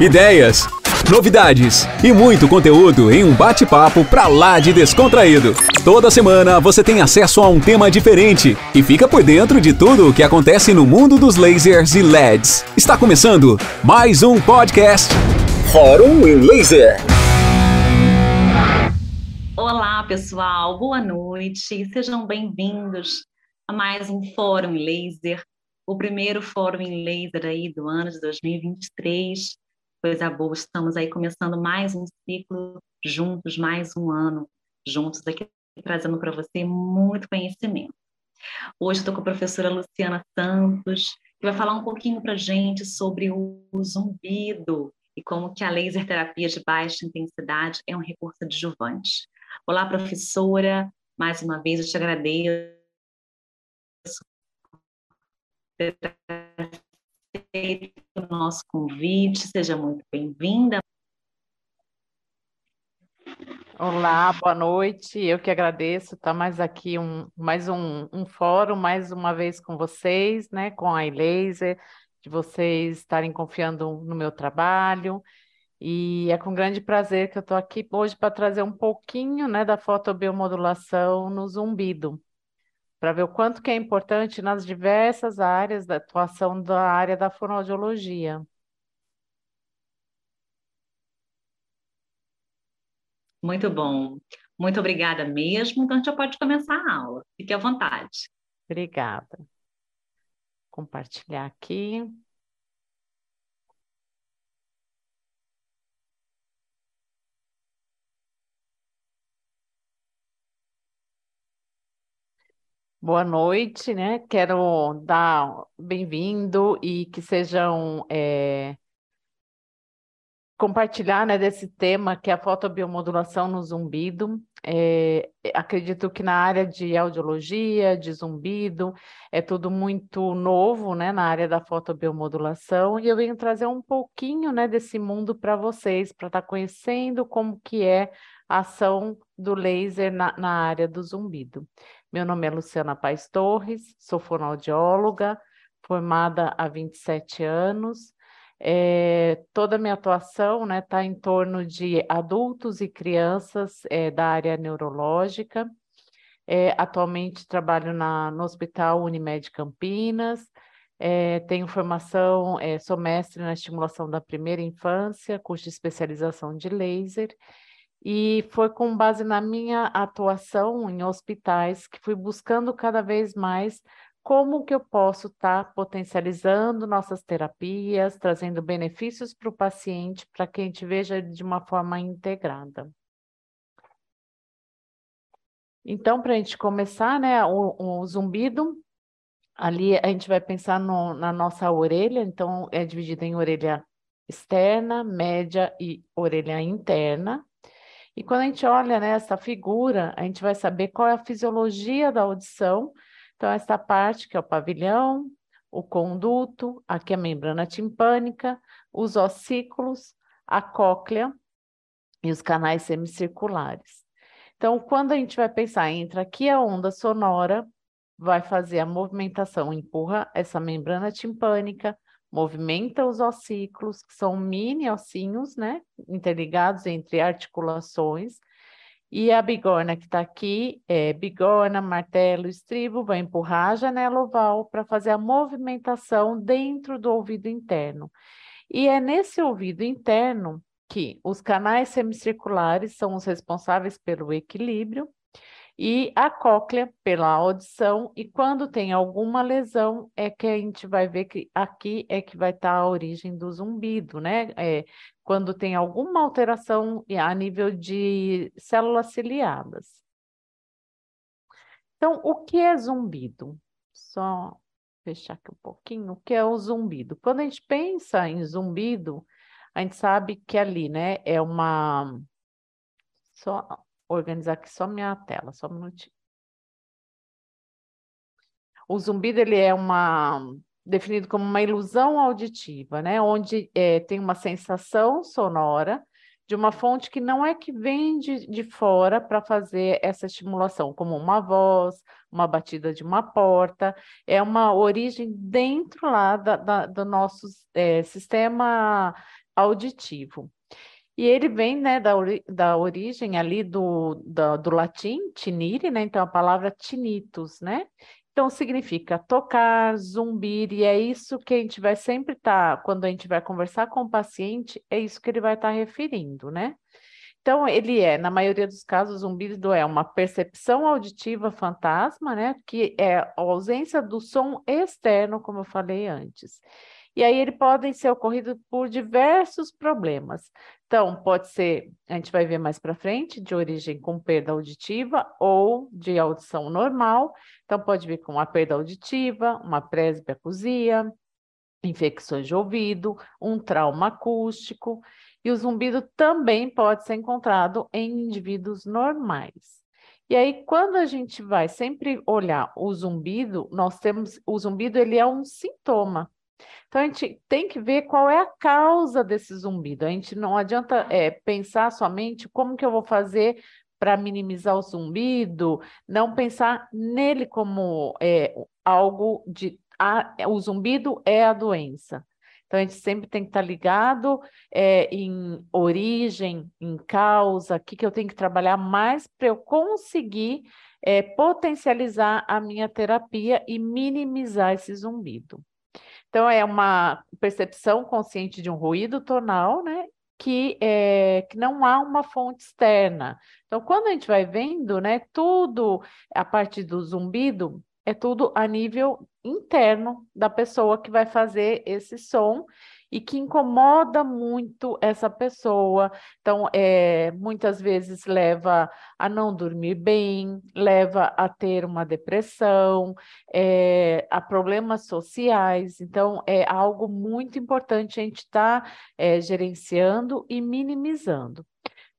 ideias, novidades e muito conteúdo em um bate-papo pra lá de descontraído. Toda semana você tem acesso a um tema diferente e fica por dentro de tudo o que acontece no mundo dos lasers e LEDs. Está começando mais um podcast Fórum em Laser. Olá, pessoal, boa noite. Sejam bem-vindos a mais um Fórum em Laser, o primeiro Fórum em Laser aí do ano de 2023 coisa boa, estamos aí começando mais um ciclo juntos, mais um ano juntos aqui, trazendo para você muito conhecimento. Hoje estou com a professora Luciana Santos, que vai falar um pouquinho para gente sobre o zumbido e como que a laser terapia de baixa intensidade é um recurso adjuvante. Olá, professora, mais uma vez eu te agradeço aceito o nosso convite, seja muito bem-vinda. Olá, boa noite. Eu que agradeço estar mais aqui um, mais um, um fórum, mais uma vez com vocês, né, com a iLaser, de vocês estarem confiando no meu trabalho. E é com grande prazer que eu estou aqui hoje para trazer um pouquinho, né, da fotobiomodulação no zumbido para ver o quanto que é importante nas diversas áreas da atuação da área da fonoaudiologia. Muito bom. Muito obrigada mesmo. Então, a gente já pode começar a aula. Fique à vontade. Obrigada. Compartilhar aqui. Boa noite, né? Quero dar bem-vindo e que sejam é, compartilhar né, desse tema que é a fotobiomodulação no zumbido. É, acredito que na área de audiologia, de zumbido, é tudo muito novo né, na área da fotobiomodulação e eu venho trazer um pouquinho né, desse mundo para vocês, para estar tá conhecendo como que é a ação do laser na, na área do zumbido. Meu nome é Luciana Paes Torres, sou fonoaudióloga, formada há 27 anos. É, toda a minha atuação está né, tá em torno de adultos e crianças é, da área neurológica. É, atualmente trabalho na, no Hospital Unimed Campinas, é, tenho formação, é, sou mestre na estimulação da primeira infância, curso de especialização de laser, e foi com base na minha atuação em hospitais que fui buscando cada vez mais como que eu posso estar tá potencializando nossas terapias, trazendo benefícios para o paciente, para que a gente veja de uma forma integrada. Então, para a gente começar, né, o, o, zumbido, ali a gente vai pensar no, na nossa orelha, então é dividido em orelha externa, média e orelha interna. E quando a gente olha nessa né, figura, a gente vai saber qual é a fisiologia da audição. Então, essa parte que é o pavilhão, o conduto, aqui a membrana timpânica, os ossículos, a cóclea e os canais semicirculares. Então, quando a gente vai pensar, entra aqui a onda sonora, vai fazer a movimentação, empurra essa membrana timpânica, movimenta os ossículos, que são mini ossinhos, né, interligados entre articulações, e a bigorna que está aqui, é bigorna, martelo, estribo, vai empurrar a janela oval para fazer a movimentação dentro do ouvido interno. E é nesse ouvido interno que os canais semicirculares são os responsáveis pelo equilíbrio, e a cóclea pela audição, e quando tem alguma lesão, é que a gente vai ver que aqui é que vai estar tá a origem do zumbido, né? É, quando tem alguma alteração a nível de células ciliadas. Então, o que é zumbido? Só fechar aqui um pouquinho, o que é o zumbido? Quando a gente pensa em zumbido, a gente sabe que ali, né, é uma... Só organizar aqui só minha tela, só um minutinho. O zumbido ele é uma definido como uma ilusão auditiva, né? Onde é, tem uma sensação sonora de uma fonte que não é que vem de, de fora para fazer essa estimulação, como uma voz, uma batida de uma porta, é uma origem dentro lá da, da do nosso é, sistema auditivo. E ele vem né, da, ori da origem ali do, da, do latim, tinire, né? Então a palavra tinnitus, né? Então significa tocar, zumbir, e é isso que a gente vai sempre estar, tá, quando a gente vai conversar com o paciente, é isso que ele vai estar tá referindo, né? Então, ele é, na maioria dos casos, zumbido é uma percepção auditiva fantasma, né? Que é a ausência do som externo, como eu falei antes. E aí, ele podem ser ocorridos por diversos problemas. Então, pode ser, a gente vai ver mais para frente, de origem com perda auditiva ou de audição normal. Então, pode vir com uma perda auditiva, uma presbiacusia, infecções de ouvido, um trauma acústico. E o zumbido também pode ser encontrado em indivíduos normais. E aí, quando a gente vai sempre olhar o zumbido, nós temos o zumbido, ele é um sintoma. Então, a gente tem que ver qual é a causa desse zumbido. A gente não adianta é, pensar somente como que eu vou fazer para minimizar o zumbido, não pensar nele como é, algo de. A, o zumbido é a doença. Então, a gente sempre tem que estar tá ligado é, em origem, em causa, o que, que eu tenho que trabalhar mais para eu conseguir é, potencializar a minha terapia e minimizar esse zumbido. Então, é uma percepção consciente de um ruído tonal, né? Que, é, que não há uma fonte externa. Então, quando a gente vai vendo, né, tudo a partir do zumbido, é tudo a nível interno da pessoa que vai fazer esse som e que incomoda muito essa pessoa. Então, é, muitas vezes leva a não dormir bem, leva a ter uma depressão, é, a problemas sociais. Então, é algo muito importante a gente estar tá, é, gerenciando e minimizando.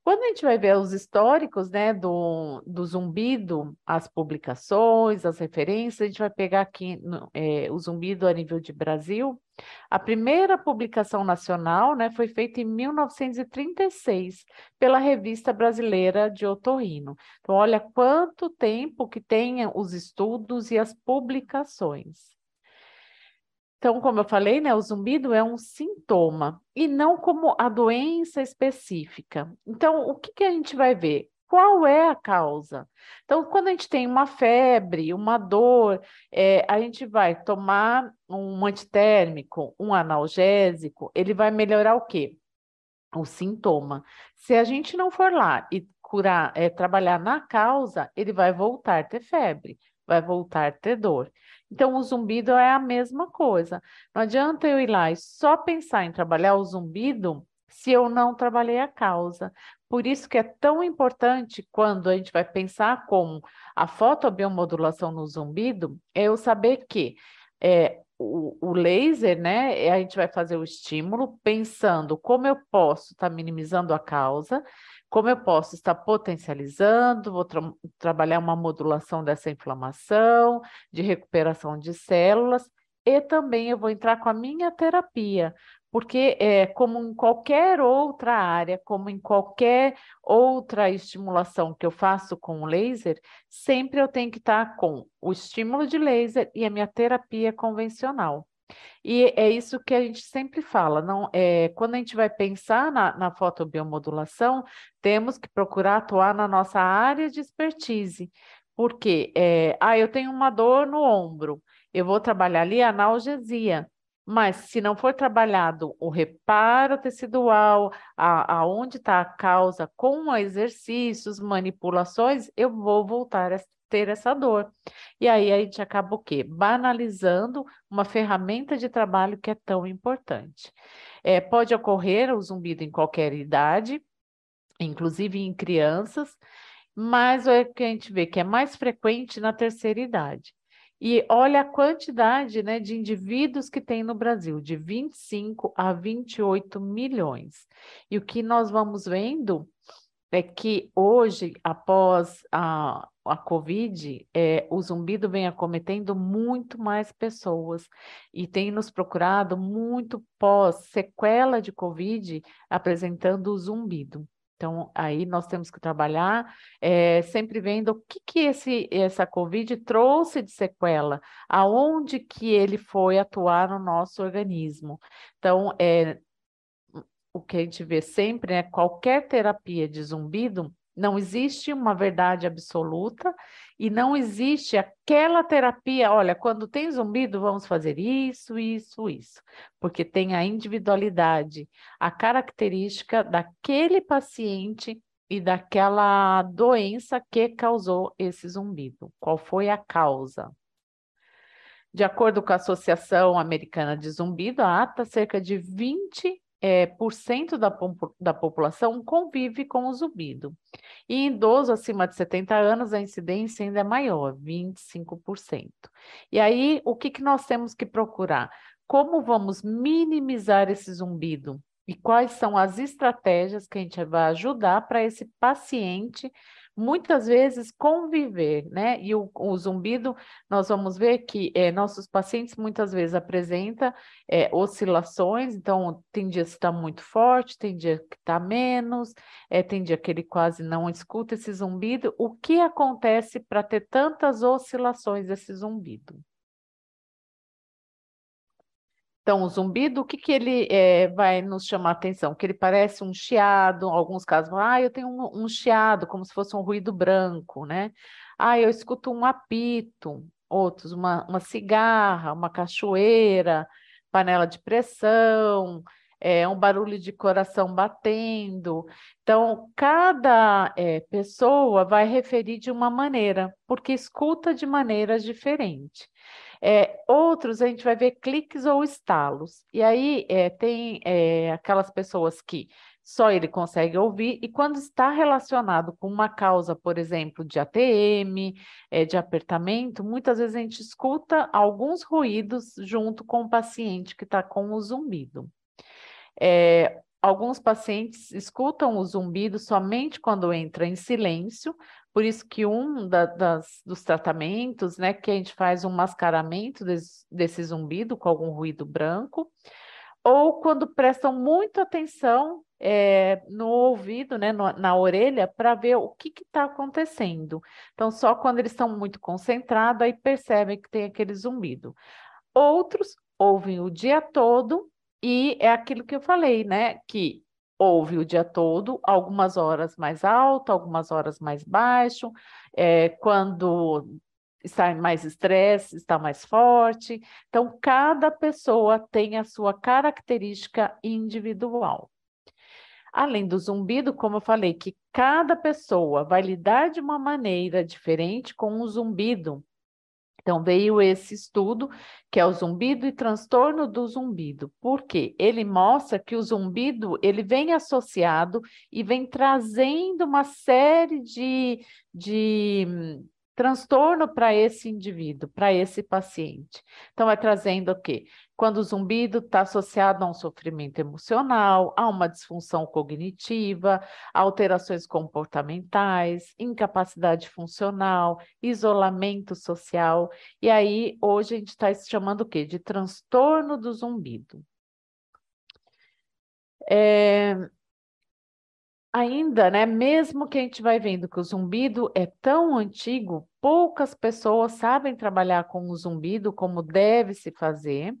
Quando a gente vai ver os históricos né, do, do zumbido, as publicações, as referências, a gente vai pegar aqui no, é, o zumbido a nível de Brasil. A primeira publicação nacional né, foi feita em 1936 pela Revista Brasileira de Otorrino. Então, olha quanto tempo que tem os estudos e as publicações. Então, como eu falei, né, o zumbido é um sintoma e não como a doença específica. Então, o que, que a gente vai ver? Qual é a causa? Então, quando a gente tem uma febre, uma dor, é, a gente vai tomar um antitérmico, um analgésico, ele vai melhorar o quê? O sintoma. Se a gente não for lá e curar, é, trabalhar na causa, ele vai voltar a ter febre, vai voltar a ter dor. Então, o zumbido é a mesma coisa. Não adianta eu ir lá e só pensar em trabalhar o zumbido se eu não trabalhei a causa. Por isso que é tão importante quando a gente vai pensar com a fotobiomodulação no zumbido, é eu saber que é, o, o, laser, né, a gente vai fazer o estímulo pensando como eu posso estar tá minimizando a causa, como eu posso estar potencializando, vou tra trabalhar uma modulação dessa inflamação, de recuperação de células, e também eu vou entrar com a minha terapia, porque é como em qualquer outra área, como em qualquer outra estimulação que eu faço com o laser, sempre eu tenho que estar com o estímulo de laser e a minha terapia convencional. E é isso que a gente sempre fala, não é quando a gente vai pensar na, na fotobiomodulação, temos que procurar atuar na nossa área de expertise, porque é, ah, eu tenho uma dor no ombro, eu vou trabalhar ali a analgesia. Mas se não for trabalhado o reparo tecidual, aonde está a causa, com exercícios, manipulações, eu vou voltar a ter essa dor. E aí a gente acaba o quê? Banalizando uma ferramenta de trabalho que é tão importante. É, pode ocorrer o zumbido em qualquer idade, inclusive em crianças, mas é que a gente vê que é mais frequente na terceira idade. E olha a quantidade né, de indivíduos que tem no Brasil, de 25 a 28 milhões. E o que nós vamos vendo é que hoje, após a, a Covid, é, o zumbido vem acometendo muito mais pessoas e tem nos procurado muito pós sequela de Covid apresentando o zumbido. Então, aí nós temos que trabalhar é, sempre vendo o que, que esse, essa Covid trouxe de sequela, aonde que ele foi atuar no nosso organismo. Então, é, o que a gente vê sempre é qualquer terapia de zumbido, não existe uma verdade absoluta e não existe aquela terapia, olha, quando tem zumbido, vamos fazer isso, isso, isso, porque tem a individualidade, a característica daquele paciente e daquela doença que causou esse zumbido. Qual foi a causa? De acordo com a Associação Americana de Zumbido, a ATA, cerca de 20 é, por cento da, da população convive com o zumbido. E em idoso acima de 70 anos, a incidência ainda é maior, 25%. E aí, o que, que nós temos que procurar? Como vamos minimizar esse zumbido? E quais são as estratégias que a gente vai ajudar para esse paciente muitas vezes conviver, né? E o, o zumbido, nós vamos ver que é, nossos pacientes muitas vezes apresentam é, oscilações, então tem dias que está muito forte, tem dia que está menos, é, tem dia que ele quase não escuta esse zumbido. O que acontece para ter tantas oscilações desse zumbido? Então, o zumbido, o que, que ele é, vai nos chamar a atenção? Que ele parece um chiado, alguns casos, ah, eu tenho um, um, chiado, como se fosse um ruído branco, né? Ah, eu escuto um apito, outros, uma, uma cigarra, uma cachoeira, panela de pressão, é, um barulho de coração batendo. Então, cada é, pessoa vai referir de uma maneira, porque escuta de maneiras diferentes. É, outros a gente vai ver cliques ou estalos. E aí é, tem é, aquelas pessoas que só ele consegue ouvir, e quando está relacionado com uma causa, por exemplo, de ATM, é, de apertamento, muitas vezes a gente escuta alguns ruídos junto com o paciente que está com o zumbido. É, alguns pacientes escutam o zumbido somente quando entra em silêncio, por isso que um da, das, dos tratamentos, né, que a gente faz um mascaramento desse, desse zumbido com algum ruído branco, ou quando prestam muita atenção é, no ouvido, né, no, na orelha, para ver o que está acontecendo. Então, só quando eles estão muito concentrados, aí percebem que tem aquele zumbido. Outros ouvem o dia todo e é aquilo que eu falei, né, que ouve o dia todo, algumas horas mais alto, algumas horas mais baixo, é, quando está em mais estresse, está mais forte. Então, cada pessoa tem a sua característica individual. Além do zumbido, como eu falei, que cada pessoa vai lidar de uma maneira diferente com o zumbido. Então, veio esse estudo, que é o zumbido e transtorno do zumbido. Por quê? Ele mostra que o zumbido, ele vem associado e vem trazendo uma série de, de transtorno para esse indivíduo, para esse paciente. Então, vai trazendo o quê? Quando o zumbido está associado a um sofrimento emocional, a uma disfunção cognitiva, alterações comportamentais, incapacidade funcional, isolamento social. E aí, hoje, a gente está chamando o quê? De transtorno do zumbido. É, ainda, né, mesmo que a gente vai vendo que o zumbido é tão antigo, poucas pessoas sabem trabalhar com o zumbido como deve se fazer.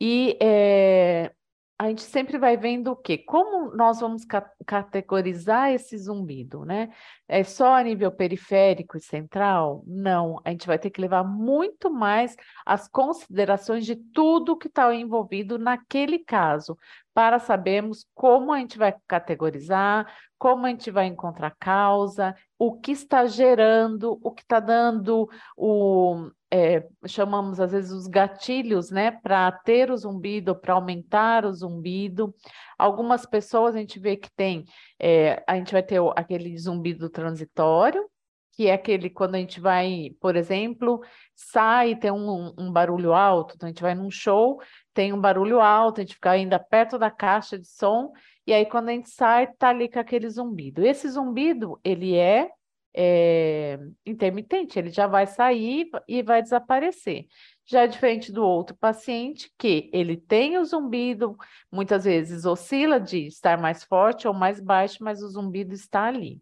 E é, a gente sempre vai vendo o quê? Como nós vamos ca categorizar esse zumbido, né? É só a nível periférico e central? Não, a gente vai ter que levar muito mais as considerações de tudo que está envolvido naquele caso, para sabermos como a gente vai categorizar, como a gente vai encontrar causa, o que está gerando, o que está dando o, é, chamamos às vezes os gatilhos, né, para ter o zumbido, para aumentar o zumbido. Algumas pessoas a gente vê que tem, é, a gente vai ter aquele zumbido transitório, que é aquele quando a gente vai, por exemplo, sai e tem um, um, barulho alto, então a gente vai num show, tem um barulho alto, a gente fica ainda perto da caixa de som, e aí quando a gente sai, tá ali com aquele zumbido. Esse zumbido, ele é é, intermitente, ele já vai sair e vai desaparecer. Já é diferente do outro paciente, que ele tem o zumbido, muitas vezes oscila de estar mais forte ou mais baixo, mas o zumbido está ali.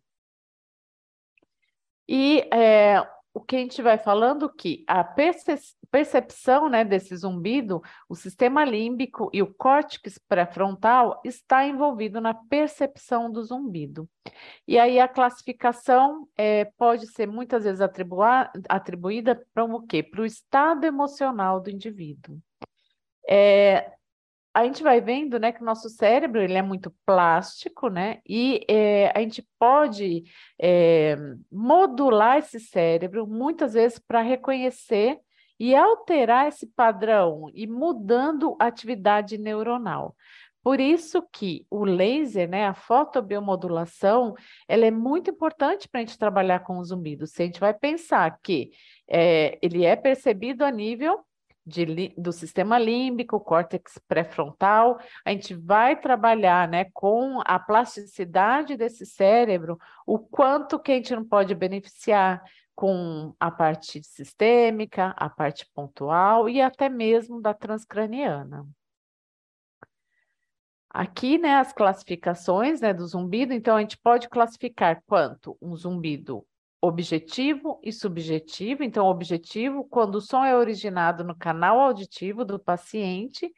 E é, o que a gente vai falando que a percepção né, desse zumbido, o sistema límbico e o córtex pré-frontal está envolvido na percepção do zumbido. E aí a classificação é, pode ser muitas vezes atribuída para o quê? Para o estado emocional do indivíduo. É, a gente vai vendo, né, que o nosso cérebro ele é muito plástico, né, e é, a gente pode é, modular esse cérebro muitas vezes para reconhecer e alterar esse padrão e mudando a atividade neuronal. Por isso que o laser, né, a fotobiomodulação, ela é muito importante para a gente trabalhar com o zumbido. Se a gente vai pensar que é, ele é percebido a nível de, do sistema límbico, córtex pré-frontal, a gente vai trabalhar né, com a plasticidade desse cérebro, o quanto que a gente não pode beneficiar com a parte sistêmica, a parte pontual e até mesmo da transcraniana. Aqui, né, as classificações né, do zumbido, então a gente pode classificar quanto? Um zumbido objetivo e subjetivo. Então, objetivo, quando o som é originado no canal auditivo do paciente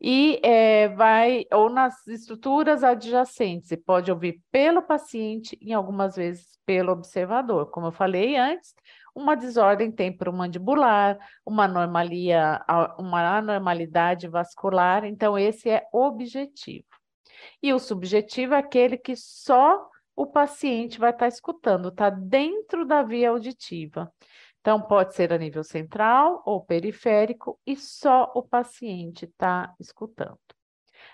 e é, vai ou nas estruturas adjacentes, e pode ouvir pelo paciente e algumas vezes pelo observador. Como eu falei antes, uma desordem temporomandibular, uma anomalia, uma anormalidade vascular, então esse é objetivo. E o subjetivo é aquele que só o paciente vai estar tá escutando, está dentro da via auditiva. Então, pode ser a nível central ou periférico e só o paciente está escutando.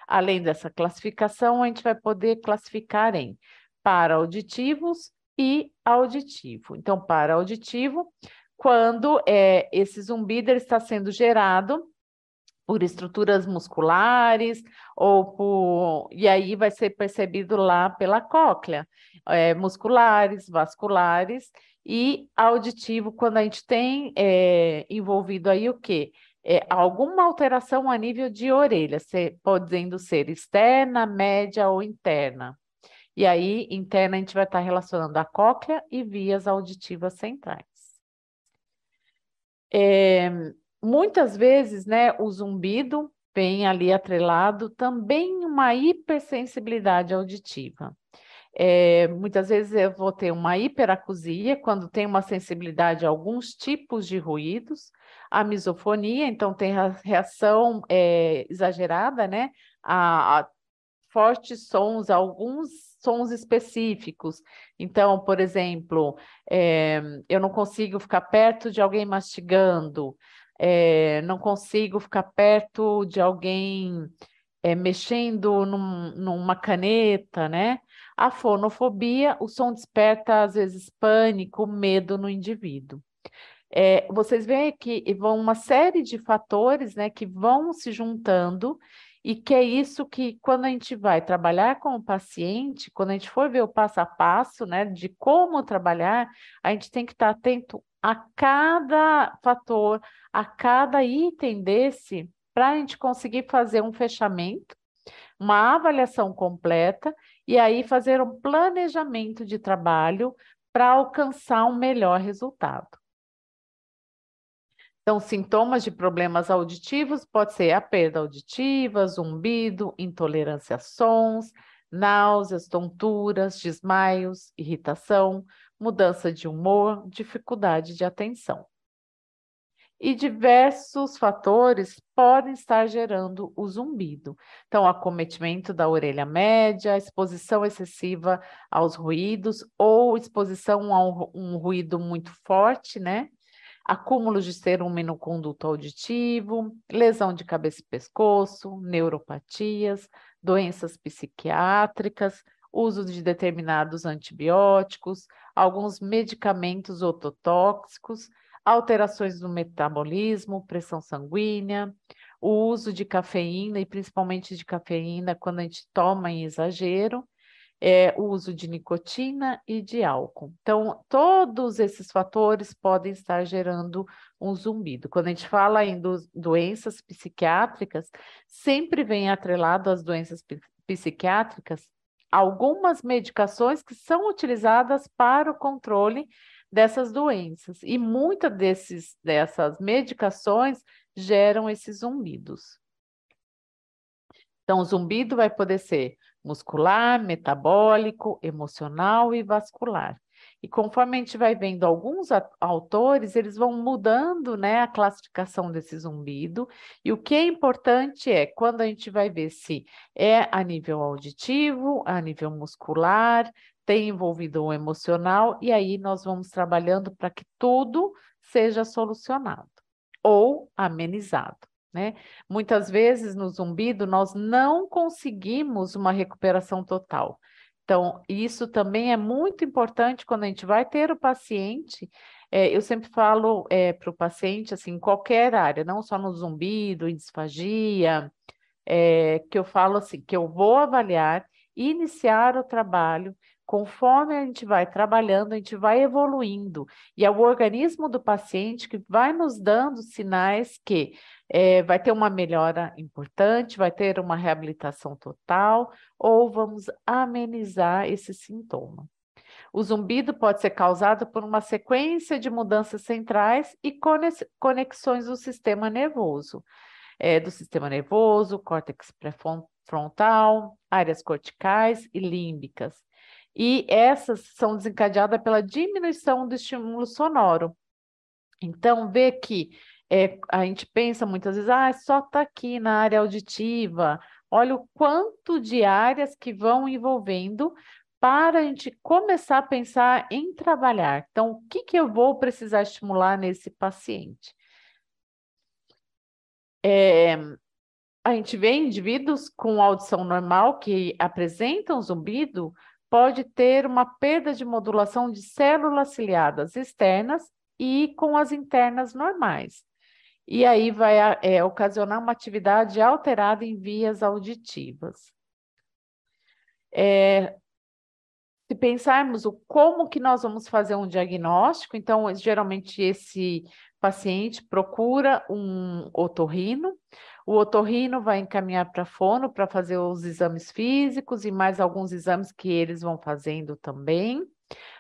Além dessa classificação, a gente vai poder classificar em para-auditivos e auditivo. Então, para-auditivo, quando é, esse zumbido está sendo gerado por estruturas musculares ou por e aí vai ser percebido lá pela cóclea, é, musculares, vasculares e auditivo quando a gente tem é, envolvido aí o quê? É, alguma alteração a nível de orelha, se, podendo ser externa, média ou interna. E aí, interna, a gente vai estar relacionando a cóclea e vias auditivas centrais. É, muitas vezes, né, o zumbido vem ali atrelado também uma hipersensibilidade auditiva. É, muitas vezes eu vou ter uma hiperacusia, quando tem uma sensibilidade a alguns tipos de ruídos, a misofonia, então tem a reação é, exagerada, né, a, a fortes sons, a alguns sons específicos. Então, por exemplo, é, eu não consigo ficar perto de alguém mastigando, é, não consigo ficar perto de alguém é, mexendo num, numa caneta, né? A fonofobia, o som desperta às vezes pânico, medo no indivíduo. É, vocês veem que vão uma série de fatores né, que vão se juntando e que é isso que, quando a gente vai trabalhar com o paciente, quando a gente for ver o passo a passo, né, de como trabalhar, a gente tem que estar atento a cada fator, a cada item desse, para a gente conseguir fazer um fechamento, uma avaliação completa e aí fazer um planejamento de trabalho para alcançar um melhor resultado. Então, sintomas de problemas auditivos pode ser a perda auditiva, zumbido, intolerância a sons, náuseas, tonturas, desmaios, irritação, mudança de humor, dificuldade de atenção. E diversos fatores podem estar gerando o zumbido. Então, acometimento da orelha média, exposição excessiva aos ruídos ou exposição a um, ruído muito forte, né? Acúmulo de cerume no conduto auditivo, lesão de cabeça e pescoço, neuropatias, doenças psiquiátricas, uso de determinados antibióticos, alguns medicamentos ototóxicos, alterações no metabolismo, pressão sanguínea, o uso de cafeína e principalmente de cafeína quando a gente toma em exagero, é, o uso de nicotina e de álcool. Então, todos esses fatores podem estar gerando um zumbido. Quando a gente fala em do, doenças psiquiátricas, sempre vem atrelado às doenças psiquiátricas algumas medicações que são utilizadas para o controle dessas doenças. E muitas dessas medicações geram esses zumbidos. Então, o zumbido vai poder ser muscular, metabólico, emocional e vascular. E conforme a gente vai vendo alguns autores, eles vão mudando né, a classificação desse zumbido. E o que é importante é quando a gente vai ver se é a nível auditivo, a nível muscular, tem envolvido o emocional, e aí nós vamos trabalhando para que tudo seja solucionado ou amenizado. Né? Muitas vezes no zumbido nós não conseguimos uma recuperação total. Então, isso também é muito importante quando a gente vai ter o paciente. É, eu sempre falo é, para o paciente, assim, em qualquer área, não só no zumbido, em disfagia, é, que eu falo assim, que eu vou avaliar, iniciar o trabalho Conforme a gente vai trabalhando, a gente vai evoluindo, e é o organismo do paciente que vai nos dando sinais que é, vai ter uma melhora importante, vai ter uma reabilitação total, ou vamos amenizar esse sintoma. O zumbido pode ser causado por uma sequência de mudanças centrais e conexões do sistema nervoso, é, do sistema nervoso, córtex pré-frontal, áreas corticais e límbicas e essas são desencadeadas pela diminuição do estímulo sonoro. Então, vê que é, a gente pensa muitas vezes, ah, só está aqui na área auditiva. Olha o quanto de áreas que vão envolvendo para a gente começar a pensar em trabalhar. Então, o que, que eu vou precisar estimular nesse paciente? É, a gente vê indivíduos com audição normal que apresentam zumbido, pode ter uma perda de modulação de células ciliadas externas e com as internas normais. E aí vai é, ocasionar uma atividade alterada em vias auditivas. É, se pensarmos o como que nós vamos fazer um diagnóstico, então geralmente esse paciente procura um otorrino, o otorrino vai encaminhar para fono para fazer os exames físicos e mais alguns exames que eles vão fazendo também.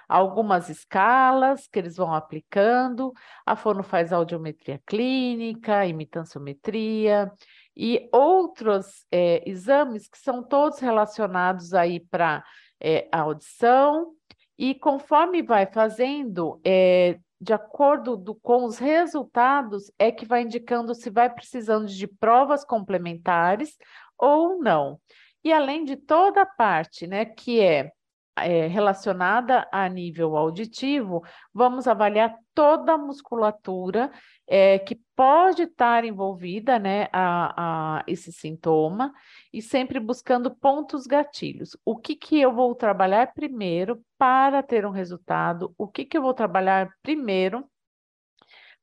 Algumas escalas que eles vão aplicando. A fono faz audiometria clínica, imitanciometria e outros é, exames que são todos relacionados aí para é, a audição. E conforme vai fazendo, é, de acordo do, com os resultados, é que vai indicando se vai precisando de provas complementares ou não. E além de toda a parte, né, que é é, relacionada a nível auditivo, vamos avaliar toda a musculatura é, que pode estar envolvida né, a, a, esse sintoma e sempre buscando pontos gatilhos. O que, que eu vou trabalhar primeiro para ter um resultado? O que, que eu vou trabalhar primeiro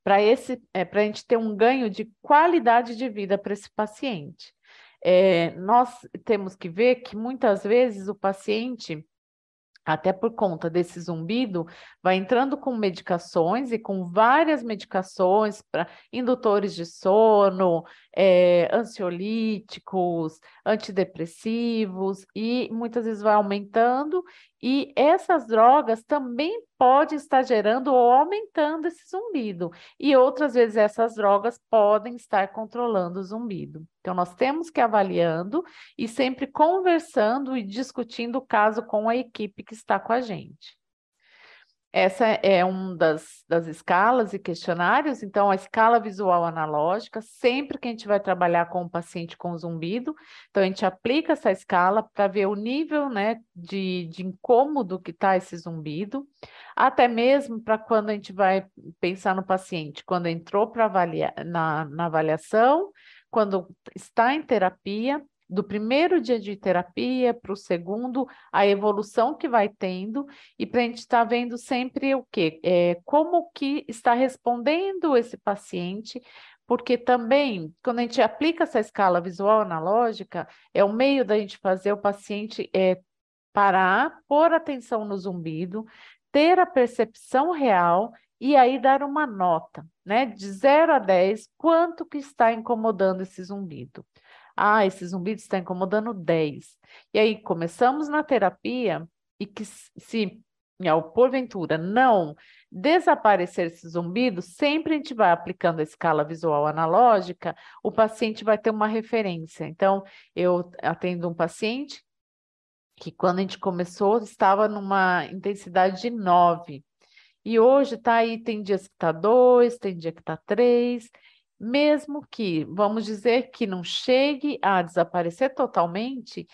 para esse é, para a gente ter um ganho de qualidade de vida para esse paciente? É, nós temos que ver que muitas vezes o paciente até por conta desse zumbido, vai entrando com medicações e com várias medicações para indutores de sono, é, ansiolíticos, antidepressivos, e muitas vezes vai aumentando, e essas drogas também podem estar gerando ou aumentando esse zumbido, e outras vezes essas drogas podem estar controlando o zumbido. Então, nós temos que ir avaliando e sempre conversando e discutindo o caso com a equipe que está com a gente. Essa é uma das, das escalas e questionários. Então, a escala visual analógica, sempre que a gente vai trabalhar com o paciente com zumbido, então a gente aplica essa escala para ver o nível né, de, de incômodo que está esse zumbido, até mesmo para quando a gente vai pensar no paciente, quando entrou para na, na avaliação, quando está em terapia do primeiro dia de terapia para o segundo, a evolução que vai tendo, e para a gente estar tá vendo sempre o quê? É, como que está respondendo esse paciente, porque também, quando a gente aplica essa escala visual analógica, é o meio da gente fazer o paciente é, parar, pôr atenção no zumbido, ter a percepção real e aí dar uma nota, né, de 0 a 10, quanto que está incomodando esse zumbido. Ah, esse zumbido está incomodando 10. E aí começamos na terapia e que se porventura não desaparecer esse zumbido, sempre a gente vai aplicando a escala visual analógica, o paciente vai ter uma referência. Então, eu atendo um paciente que quando a gente começou estava numa intensidade de 9. E hoje está aí, tem dias que está 2, tem dia que está 3, mesmo que, vamos dizer, que não chegue a desaparecer totalmente,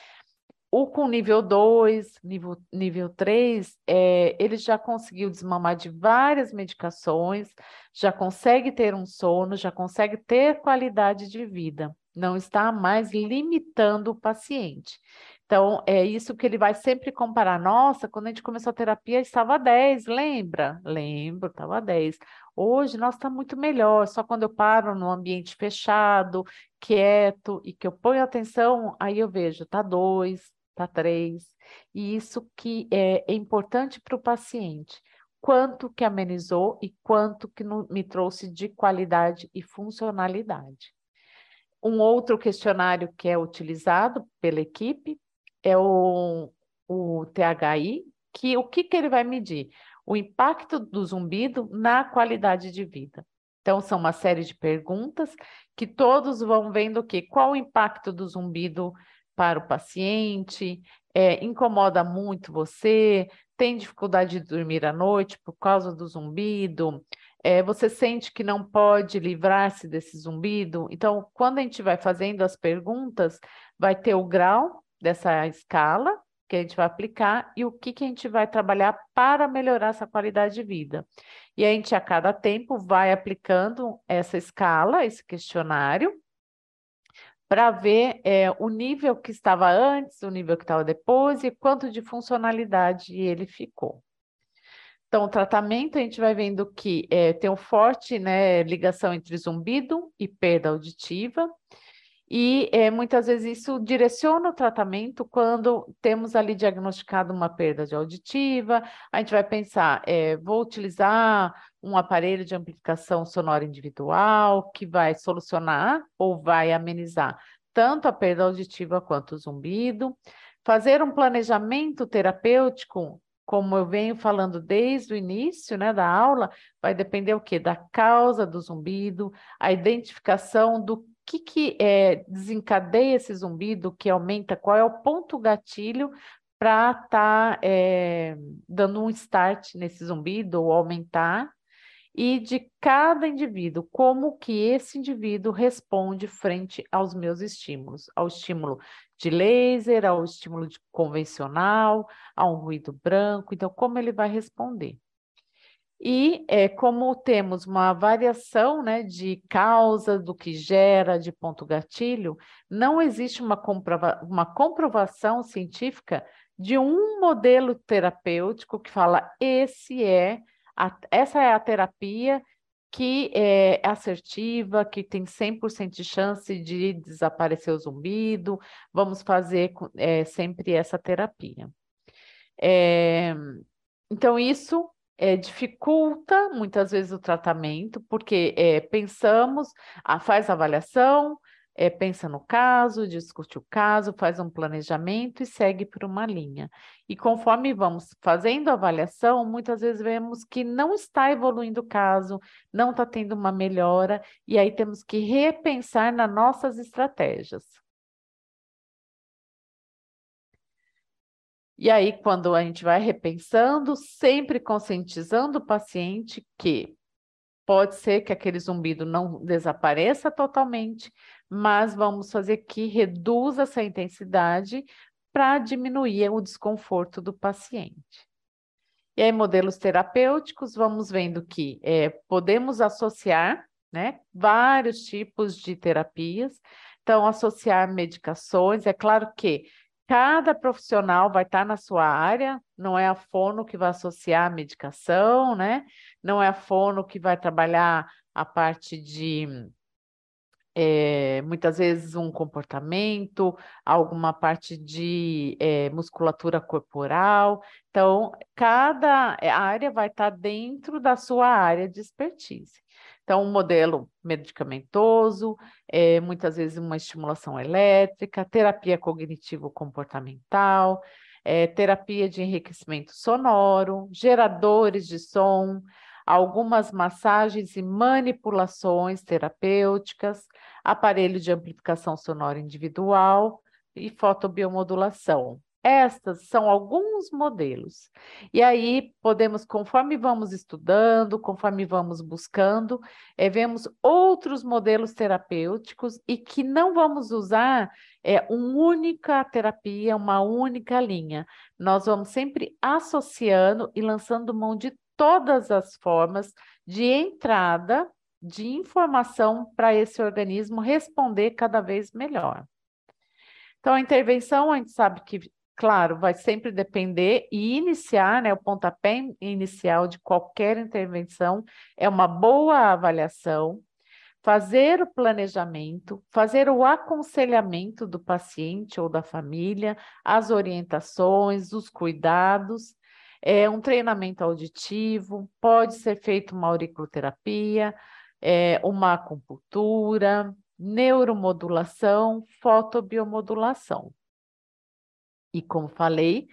o com nível 2, nível, nível 3, é, ele já conseguiu desmamar de várias medicações, já consegue ter um sono, já consegue ter qualidade de vida, não está mais limitando o paciente. Então, é isso que ele vai sempre comparar. Nossa, quando a gente começou a terapia, estava 10, lembra? Lembro, estava 10. Hoje, nossa, está muito melhor. Só quando eu paro no ambiente fechado, quieto, e que eu ponho atenção, aí eu vejo, está 2, está 3. E isso que é, é importante para o paciente. Quanto que amenizou e quanto que no, me trouxe de qualidade e funcionalidade. Um outro questionário que é utilizado pela equipe é o, o THI, que o que, que ele vai medir? O impacto do zumbido na qualidade de vida. Então, são uma série de perguntas que todos vão vendo o quê? Qual o impacto do zumbido para o paciente? É, incomoda muito você? Tem dificuldade de dormir à noite por causa do zumbido? É, você sente que não pode livrar-se desse zumbido? Então, quando a gente vai fazendo as perguntas, vai ter o grau dessa escala que a gente vai aplicar e o que, que a gente vai trabalhar para melhorar essa qualidade de vida. E a gente, a cada tempo, vai aplicando essa escala, esse questionário, para ver é, o nível que estava antes, o nível que estava depois e quanto de funcionalidade ele ficou. Então, o tratamento, a gente vai vendo que é, tem um forte né, ligação entre zumbido e perda auditiva, e é, muitas vezes isso direciona o tratamento quando temos ali diagnosticado uma perda de auditiva, a gente vai pensar, é, vou utilizar um aparelho de amplificação sonora individual que vai solucionar ou vai amenizar tanto a perda auditiva quanto o zumbido, fazer um planejamento terapêutico como eu venho falando desde o início né, da aula, vai depender o quê? Da causa do zumbido, a identificação do que, que é, desencadeia esse zumbido, que aumenta, qual é o ponto gatilho para estar tá, é, dando um start nesse zumbido ou aumentar, e de cada indivíduo, como que esse indivíduo responde frente aos meus estímulos, ao estímulo de laser, ao estímulo de convencional, a um ruído branco, então como ele vai responder. E é, como temos uma variação né, de causa do que gera de ponto gatilho, não existe uma, comprova uma comprovação científica de um modelo terapêutico que fala esse é a, essa é a terapia que é assertiva, que tem 100% de chance de desaparecer o zumbido, vamos fazer é, sempre essa terapia. É, então, isso é, dificulta muitas vezes o tratamento, porque é, pensamos, ah, faz avaliação, é, pensa no caso, discute o caso, faz um planejamento e segue por uma linha. E conforme vamos fazendo a avaliação, muitas vezes vemos que não está evoluindo o caso, não está tendo uma melhora, e aí temos que repensar nas nossas estratégias. E aí, quando a gente vai repensando, sempre conscientizando o paciente que pode ser que aquele zumbido não desapareça totalmente, mas vamos fazer que reduza essa intensidade para diminuir o desconforto do paciente. E aí, modelos terapêuticos, vamos vendo que é, podemos associar né, vários tipos de terapias, então, associar medicações, é claro que Cada profissional vai estar na sua área, não é a fono que vai associar a medicação, né? Não é a fono que vai trabalhar a parte de é, muitas vezes um comportamento, alguma parte de é, musculatura corporal. Então, cada área vai estar dentro da sua área de expertise. Então, um modelo medicamentoso, é, muitas vezes uma estimulação elétrica, terapia cognitivo-comportamental, é, terapia de enriquecimento sonoro, geradores de som, algumas massagens e manipulações terapêuticas, aparelho de amplificação sonora individual e fotobiomodulação. Estas são alguns modelos. E aí podemos, conforme vamos estudando, conforme vamos buscando, é, vemos outros modelos terapêuticos e que não vamos usar é, uma única terapia, uma única linha. Nós vamos sempre associando e lançando mão de todas as formas de entrada de informação para esse organismo responder cada vez melhor. Então, a intervenção, a gente sabe que Claro, vai sempre depender e iniciar, né, o pontapé inicial de qualquer intervenção é uma boa avaliação, fazer o planejamento, fazer o aconselhamento do paciente ou da família, as orientações, os cuidados, é, um treinamento auditivo, pode ser feito uma auriculoterapia, é, uma acupuntura, neuromodulação, fotobiomodulação. E como falei,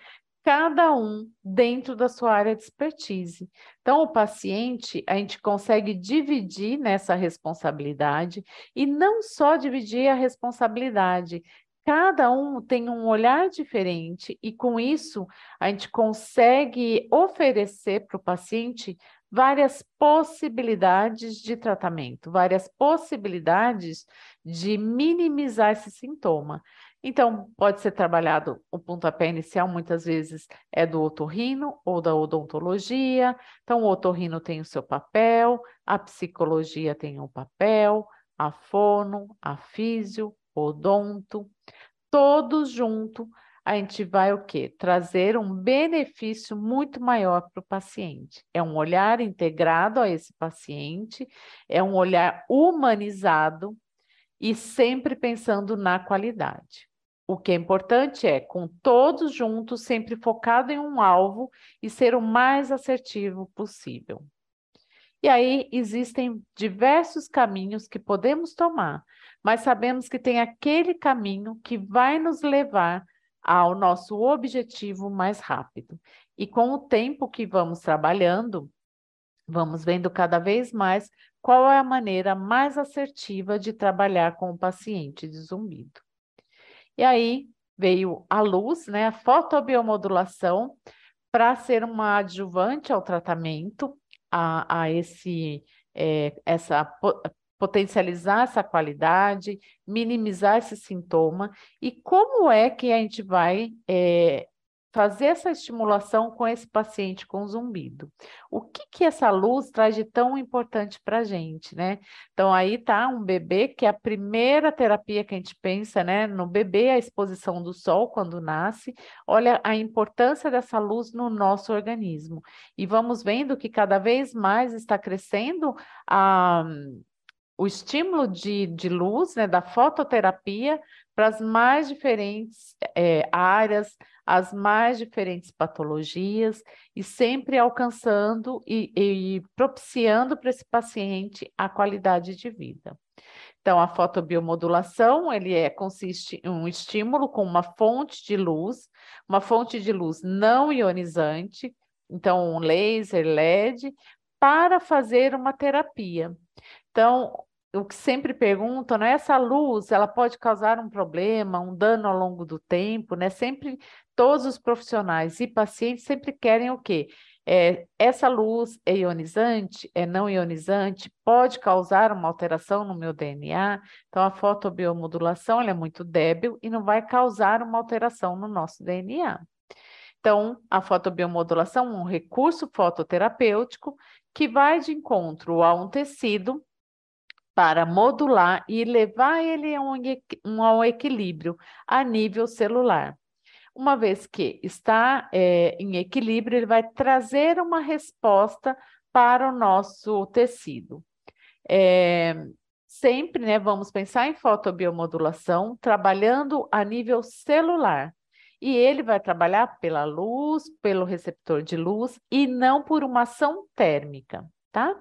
cada um dentro da sua área de expertise. Então, o paciente, a gente consegue dividir nessa responsabilidade e não só dividir a responsabilidade. Cada um tem um olhar diferente e, com isso, a gente consegue oferecer para o paciente várias possibilidades de tratamento, várias possibilidades de minimizar esse sintoma. Então, pode ser trabalhado o pontapé inicial, muitas vezes é do otorrino ou da odontologia. Então, o otorrino tem o seu papel, a psicologia tem um papel, a fono, a físio, odonto, todos junto, a gente vai o quê? Trazer um benefício muito maior para o paciente. É um olhar integrado a esse paciente, é um olhar humanizado e sempre pensando na qualidade. O que é importante é, com todos juntos, sempre focado em um alvo e ser o mais assertivo possível. E aí existem diversos caminhos que podemos tomar, mas sabemos que tem aquele caminho que vai nos levar ao nosso objetivo mais rápido. E com o tempo que vamos trabalhando, vamos vendo cada vez mais qual é a maneira mais assertiva de trabalhar com o paciente de zumbido. E aí veio a luz, né, a fotobiomodulação, para ser uma adjuvante ao tratamento, a, a esse, é, essa potencializar essa qualidade, minimizar esse sintoma. E como é que a gente vai é, fazer essa estimulação com esse paciente com zumbido. O que, que essa luz traz de tão importante para a gente, né? Então, aí tá um bebê, que é a primeira terapia que a gente pensa, né? No bebê, a exposição do sol quando nasce. Olha a importância dessa luz no nosso organismo. E vamos vendo que cada vez mais está crescendo a o estímulo de, de luz, né, da fototerapia, para as mais diferentes é, áreas, as mais diferentes patologias, e sempre alcançando e, e propiciando para esse paciente a qualidade de vida. Então, a fotobiomodulação, ele é, consiste em um estímulo com uma fonte de luz, uma fonte de luz não ionizante, então um laser LED, para fazer uma terapia. Então, o que sempre perguntam, né? Essa luz, ela pode causar um problema, um dano ao longo do tempo, né? Sempre todos os profissionais e pacientes sempre querem o quê? É, essa luz é ionizante, é não ionizante, pode causar uma alteração no meu DNA. Então, a fotobiomodulação é muito débil e não vai causar uma alteração no nosso DNA. Então, a fotobiomodulação é um recurso fototerapêutico que vai de encontro a um tecido para modular e levar ele a um, um, equilíbrio a nível celular. Uma vez que está é, em equilíbrio, ele vai trazer uma resposta para o nosso tecido. É, sempre né, vamos pensar em fotobiomodulação, trabalhando a nível celular. E ele vai trabalhar pela luz, pelo receptor de luz e não por uma ação térmica, tá?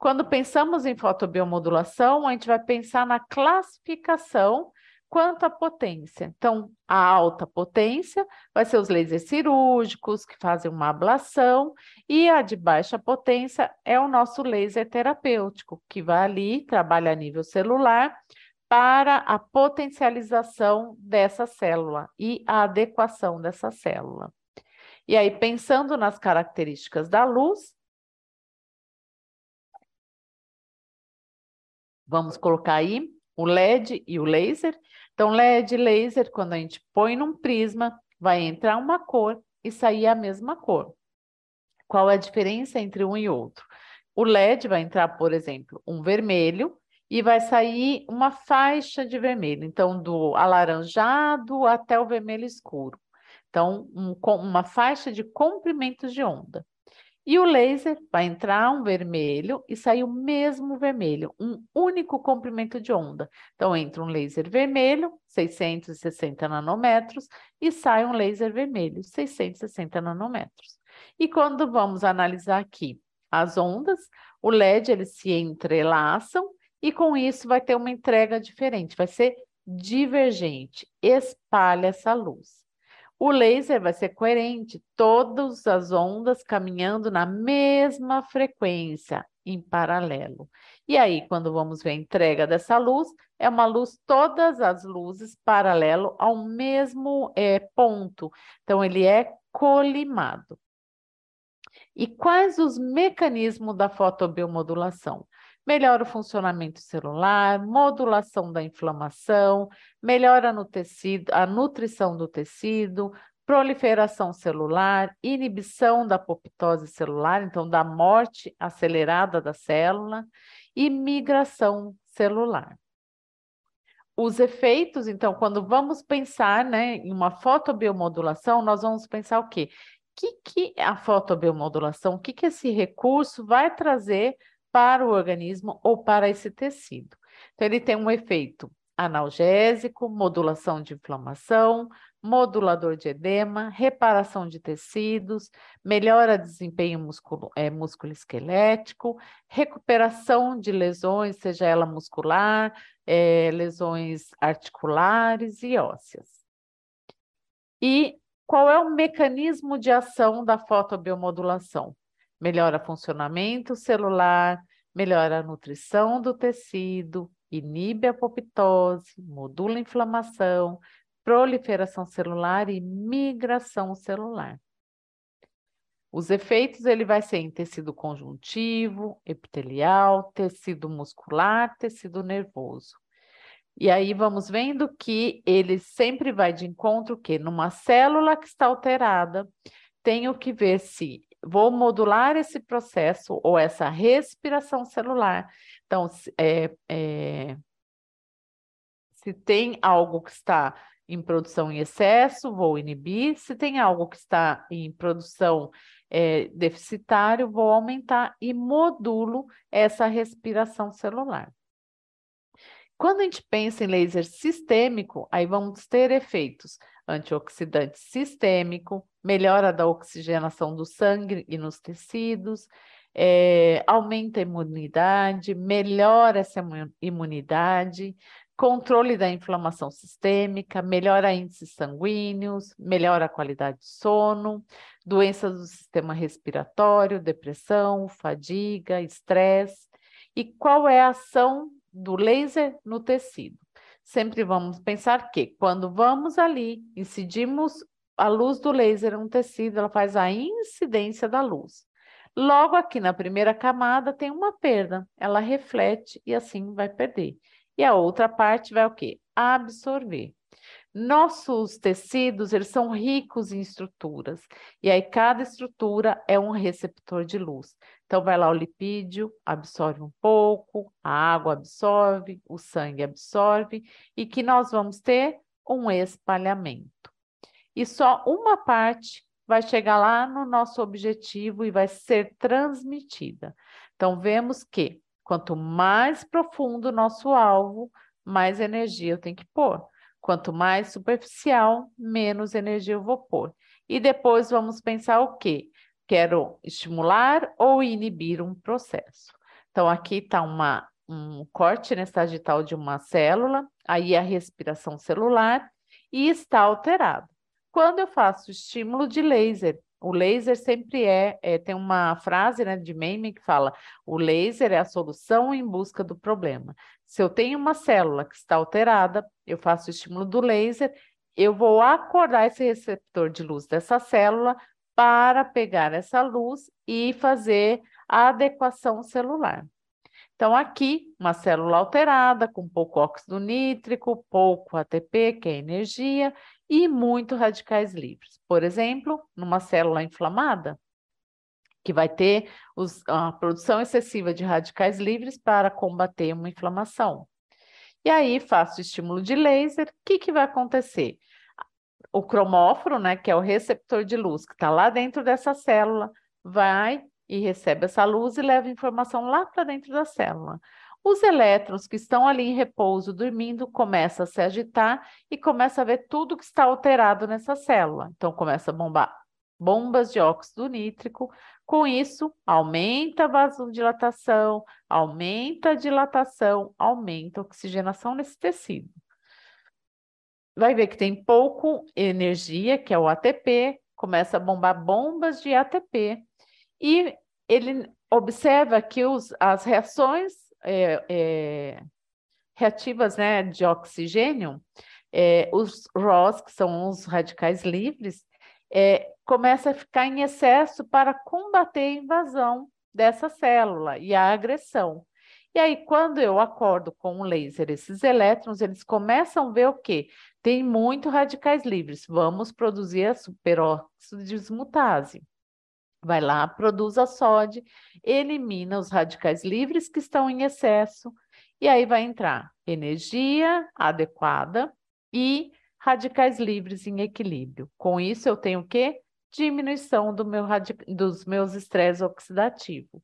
Quando pensamos em fotobiomodulação, a gente vai pensar na classificação quanto à potência. Então, a alta potência vai ser os lasers cirúrgicos, que fazem uma ablação, e a de baixa potência é o nosso laser terapêutico, que vai ali, trabalha a nível celular, para a potencialização dessa célula e a adequação dessa célula. E aí, pensando nas características da luz, vamos colocar aí o LED e o laser. Então, LED e laser, quando a gente põe num prisma, vai entrar uma cor e sair a mesma cor. Qual é a diferença entre um e outro? O LED vai entrar, por exemplo, um vermelho e vai sair uma faixa de vermelho. Então, do alaranjado até o vermelho escuro. Então, um, uma faixa de comprimentos de onda. E o laser vai entrar um vermelho e sair o mesmo vermelho, um único comprimento de onda. Então, entra um laser vermelho, 660 nanômetros, e sai um laser vermelho, 660 nanômetros. E quando vamos analisar aqui as ondas, o LED eles se entrelaçam e com isso vai ter uma entrega diferente, vai ser divergente, espalha essa luz. O laser vai ser coerente, todas as ondas caminhando na mesma frequência, em paralelo. E aí, quando vamos ver a entrega dessa luz, é uma luz, todas as luzes paralelo ao mesmo é, ponto. Então, ele é colimado. E quais os mecanismos da fotobiomodulação? Melhora o funcionamento celular, modulação da inflamação, melhora no tecido, a nutrição do tecido, proliferação celular, inibição da apoptose celular, então da morte acelerada da célula, e migração celular. Os efeitos, então, quando vamos pensar né, em uma fotobiomodulação, nós vamos pensar o quê? O que, que a fotobiomodulação, o que, que esse recurso vai trazer para o organismo ou para esse tecido. Então, ele tem um efeito analgésico, modulação de inflamação, modulador de edema, reparação de tecidos, melhora desempenho músculo, é, esquelético, recuperação de lesões, seja ela muscular, é, lesões articulares e ósseas. E qual é o mecanismo de ação da fotobiomodulação? Melhora funcionamento celular, melhora a nutrição do tecido, inibe a apoptose, modula a inflamação, proliferação celular e migração celular. Os efeitos ele vai ser em tecido conjuntivo, epitelial, tecido muscular, tecido nervoso. E aí vamos vendo que ele sempre vai de encontro que numa célula que está alterada, tenho que ver se vou modular esse processo ou essa respiração celular. Então, é, é, se tem algo que está em produção em excesso, vou inibir. Se tem algo que está em produção é, deficitário, vou aumentar e modulo essa respiração celular. Quando a gente pensa em laser sistêmico, aí vamos ter efeitos antioxidante sistêmico, melhora da oxigenação do sangue e nos tecidos, é, aumenta a imunidade, melhora essa imunidade, controle da inflamação sistêmica, melhora índices sanguíneos, melhora a qualidade de sono, doenças do sistema respiratório, depressão, fadiga, estresse. E qual é a ação do laser no tecido. Sempre vamos pensar que quando vamos ali, incidimos a luz do laser no tecido, ela faz a incidência da luz. Logo aqui na primeira camada tem uma perda, ela reflete e assim vai perder. E a outra parte vai o quê? Absorver. Nossos tecidos, eles são ricos em estruturas, e aí cada estrutura é um receptor de luz. Então, vai lá o lipídio, absorve um pouco, a água absorve, o sangue absorve, e que nós vamos ter um espalhamento. E só uma parte vai chegar lá no nosso objetivo e vai ser transmitida. Então, vemos que quanto mais profundo o nosso alvo, mais energia eu tenho que pôr. Quanto mais superficial, menos energia eu vou pôr. E depois vamos pensar o quê? Quero estimular ou inibir um processo. Então, aqui está um corte né, sagital de uma célula, aí a respiração celular, e está alterado. Quando eu faço estímulo de laser, o laser sempre é, é, tem uma frase né, de meme que fala: o laser é a solução em busca do problema. Se eu tenho uma célula que está alterada, eu faço o estímulo do laser, eu vou acordar esse receptor de luz dessa célula para pegar essa luz e fazer a adequação celular. Então, aqui, uma célula alterada, com pouco óxido nítrico, pouco ATP, que é energia, e muito radicais livres. Por exemplo, numa célula inflamada, que vai ter os, a produção excessiva de radicais livres para combater uma inflamação. E aí, faço estímulo de laser, o que, que vai acontecer? O cromóforo, né, que é o receptor de luz que está lá dentro dessa célula, vai e recebe essa luz e leva informação lá para dentro da célula. Os elétrons que estão ali em repouso, dormindo, começam a se agitar e começa a ver tudo que está alterado nessa célula. Então, começa a bombar bombas de óxido nítrico. Com isso, aumenta a vasodilatação, aumenta a dilatação, aumenta a oxigenação nesse tecido. Vai ver que tem pouco energia, que é o ATP, começa a bombar bombas de ATP e ele observa que os, as reações é, é, reativas né, de oxigênio, é, os ROS, que são os radicais livres, é, começa a ficar em excesso para combater a invasão dessa célula e a agressão. E aí, quando eu acordo com um laser, esses elétrons, eles começam a ver o quê? Tem muito radicais livres. Vamos produzir a superóxido de dismutase vai lá, produz a SOD, elimina os radicais livres que estão em excesso, e aí vai entrar energia adequada e radicais livres em equilíbrio. Com isso, eu tenho o quê? Diminuição do meu dos meus estresses oxidativos.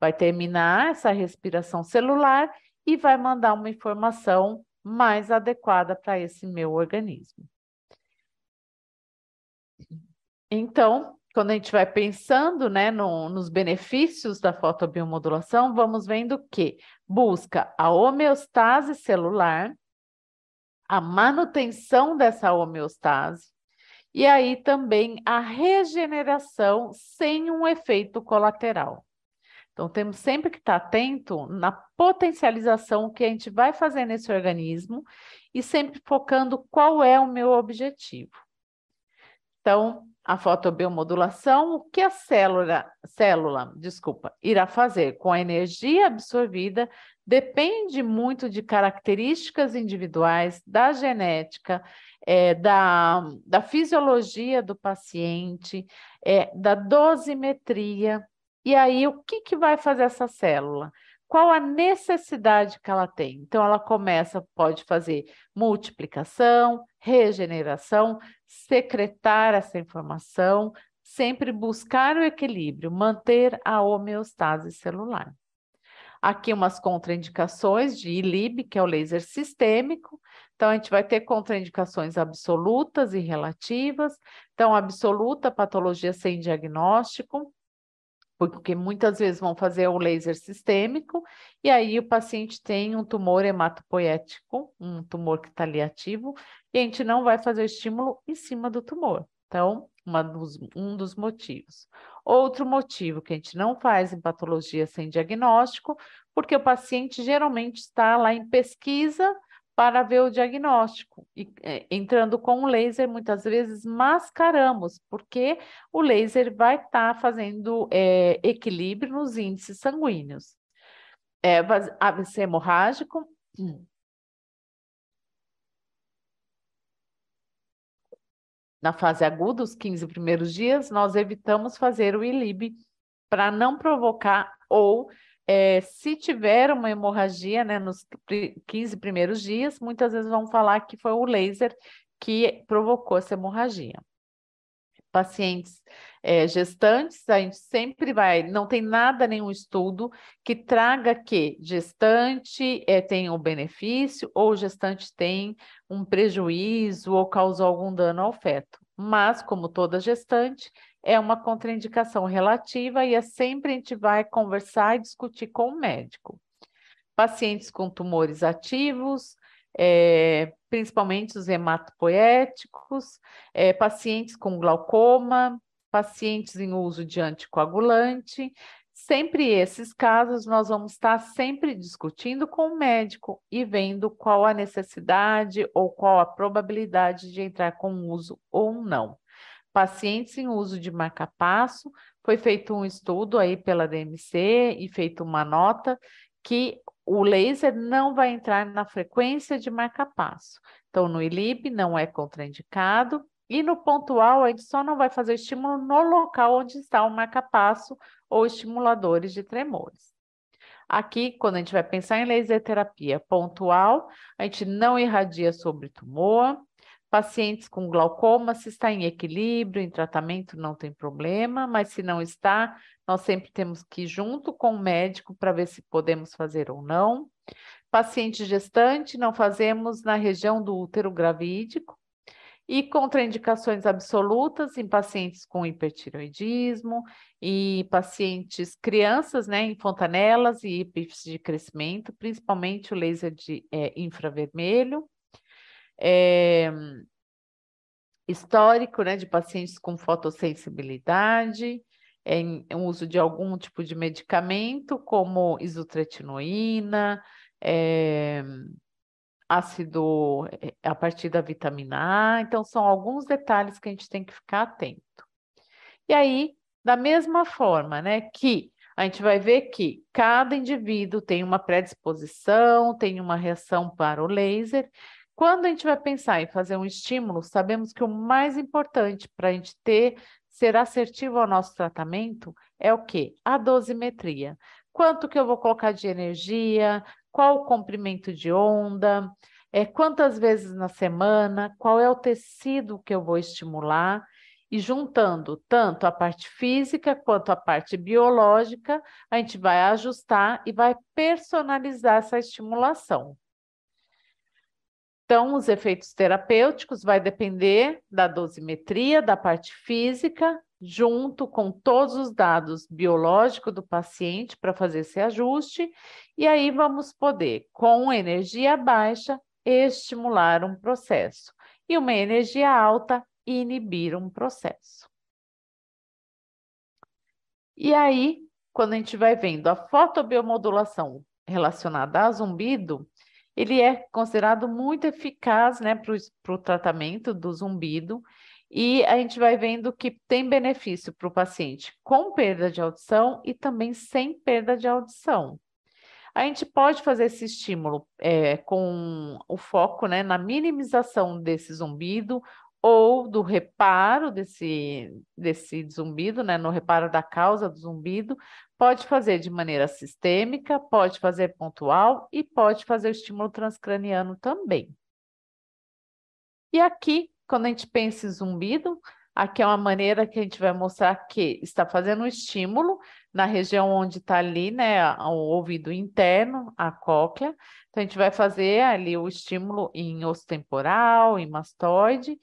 Vai terminar essa respiração celular e vai mandar uma informação mais adequada para esse meu organismo. Então, quando a gente vai pensando né, no, nos benefícios da fotobiomodulação, vamos vendo que busca a homeostase celular, a manutenção dessa homeostase, e aí também a regeneração sem um efeito colateral. Então, temos sempre que estar atento na potencialização que a gente vai fazer nesse organismo e sempre focando qual é o meu objetivo. Então, a fotobiomodulação, o que a célula, célula, desculpa, irá fazer com a energia absorvida depende muito de características individuais, da genética, é, da, da fisiologia do paciente, é, da dosimetria. E aí, o que, que vai fazer essa célula? qual a necessidade que ela tem. Então, ela começa, pode fazer multiplicação, regeneração, secretar essa informação, sempre buscar o equilíbrio, manter a homeostase celular. Aqui umas contraindicações de ILIB, que é o laser sistêmico. Então, a gente vai ter contraindicações absolutas e relativas. Então, absoluta, patologia sem diagnóstico, porque muitas vezes vão fazer o laser sistêmico e aí o paciente tem um tumor hematopoético, um tumor que está ali ativo, e a gente não vai fazer o estímulo em cima do tumor. Então, dos, um dos motivos. Outro motivo que a gente não faz em patologia sem diagnóstico, porque o paciente geralmente está lá em pesquisa para ver o diagnóstico. E é, entrando com o laser, muitas vezes mascaramos, porque o laser vai estar tá fazendo é, equilíbrio nos índices sanguíneos. É, AVC hemorrágico. Na fase aguda, os 15 primeiros dias, nós evitamos fazer o ILIB para não provocar ou é, se tiver uma hemorragia né, nos 15 primeiros dias, muitas vezes vão falar que foi o laser que provocou essa hemorragia. Pacientes é, gestantes, a gente sempre vai, não tem nada, nenhum estudo que traga que gestante é, tem um benefício ou gestante tem um prejuízo ou causou algum dano ao feto. Mas, como toda gestante, é uma contraindicação relativa e é sempre a gente vai conversar e discutir com o médico. pacientes com tumores ativos, é, principalmente os hematopoéticos, é, pacientes com glaucoma, pacientes em uso de anticoagulante. Sempre esses casos nós vamos estar sempre discutindo com o médico e vendo qual a necessidade ou qual a probabilidade de entrar com uso ou não. Pacientes em uso de marca-passo, foi feito um estudo aí pela DMC e feito uma nota que o laser não vai entrar na frequência de marca-passo. Então, no ILIB não é contraindicado e no pontual a gente só não vai fazer estímulo no local onde está o marca-passo ou estimuladores de tremores. Aqui, quando a gente vai pensar em laser terapia pontual, a gente não irradia sobre tumor, Pacientes com glaucoma, se está em equilíbrio, em tratamento, não tem problema, mas se não está, nós sempre temos que ir junto com o médico para ver se podemos fazer ou não. Paciente gestante, não fazemos na região do útero gravídico. E contraindicações absolutas em pacientes com hipertiroidismo e pacientes crianças, né, em fontanelas e epífises de crescimento, principalmente o laser de é, infravermelho é, histórico né, de pacientes com fotossensibilidade, em, em uso de algum tipo de medicamento, como isotretinoína, é, ácido é, a partir da vitamina A. Então, são alguns detalhes que a gente tem que ficar atento. E aí, da mesma forma, né, que a gente vai ver que cada indivíduo tem uma predisposição, tem uma reação para o laser, quando a gente vai pensar em fazer um estímulo, sabemos que o mais importante para a gente ter, ser assertivo ao nosso tratamento, é o quê? A dosimetria. Quanto que eu vou colocar de energia, qual o comprimento de onda, é, quantas vezes na semana, qual é o tecido que eu vou estimular, e juntando tanto a parte física quanto a parte biológica, a gente vai ajustar e vai personalizar essa estimulação. Então, os efeitos terapêuticos vai depender da dosimetria, da parte física, junto com todos os dados biológicos do paciente para fazer esse ajuste, e aí vamos poder, com energia baixa, estimular um processo, e uma energia alta, inibir um processo. E aí, quando a gente vai vendo a fotobiomodulação relacionada a zumbido, ele é considerado muito eficaz né, para o tratamento do zumbido, e a gente vai vendo que tem benefício para o paciente com perda de audição e também sem perda de audição. A gente pode fazer esse estímulo é, com o foco né, na minimização desse zumbido ou do reparo desse, desse zumbido, né, no reparo da causa do zumbido, pode fazer de maneira sistêmica, pode fazer pontual e pode fazer o estímulo transcraniano também. E aqui, quando a gente pensa em zumbido, aqui é uma maneira que a gente vai mostrar que está fazendo um estímulo na região onde está ali, né, o ouvido interno, a cóclea. Então, a gente vai fazer ali o estímulo em osso temporal, em mastoide,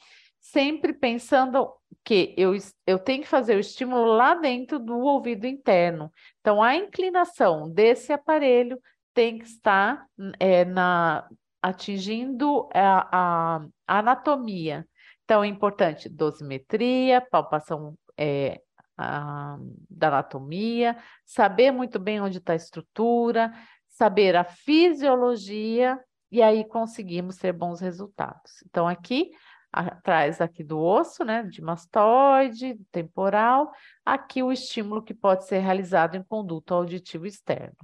sempre pensando que eu, eu tenho que fazer o estímulo lá dentro do ouvido interno. Então, a inclinação desse aparelho tem que estar é, na, atingindo a, a, anatomia. Então, é importante dosimetria, palpação é, a, da anatomia, saber muito bem onde está a estrutura, saber a fisiologia, e aí conseguimos ter bons resultados. Então, aqui atrás aqui do osso, né, de mastoide, temporal, aqui o estímulo que pode ser realizado em conduto auditivo externo.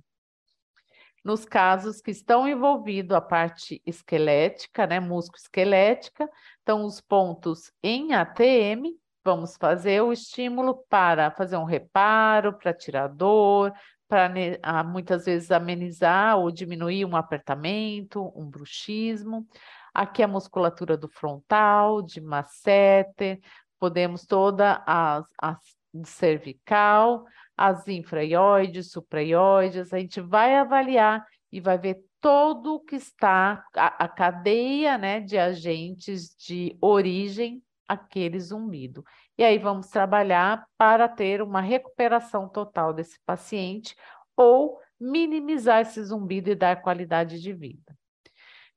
Nos casos que estão envolvidos a parte esquelética, né, músculo-esquelética, então os pontos em ATM, vamos fazer o estímulo para fazer um reparo, para tirar dor, para muitas vezes amenizar ou diminuir um apertamento, um bruxismo. Aqui a musculatura do frontal, de masseter, podemos toda a, a cervical, as infraioides, supraioides, a gente vai avaliar e vai ver todo o que está, a, a cadeia né, de agentes de origem aquele zumbido. E aí vamos trabalhar para ter uma recuperação total desse paciente ou minimizar esse zumbido e dar qualidade de vida.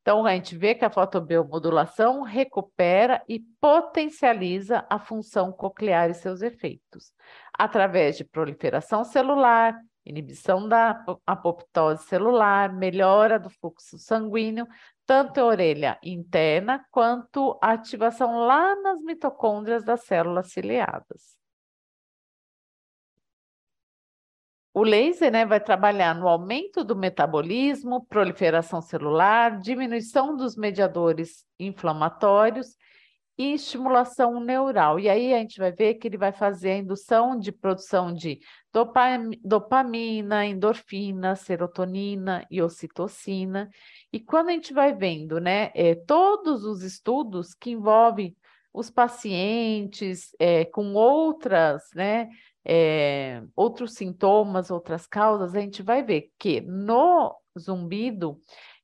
Então, a gente vê que a fotobiomodulação recupera e potencializa a função coclear e seus efeitos, através de proliferação celular, inibição da apoptose celular, melhora do fluxo sanguíneo, tanto a orelha interna quanto a ativação lá nas mitocôndrias das células ciliadas. O laser né, vai trabalhar no aumento do metabolismo, proliferação celular, diminuição dos mediadores inflamatórios e estimulação neural. E aí a gente vai ver que ele vai fazer a indução de produção de dopamina, endorfina, serotonina e ocitocina. E quando a gente vai vendo, né, é, todos os estudos que envolvem os pacientes é, com outras, né, é, outros sintomas, outras causas, a gente vai ver que no zumbido,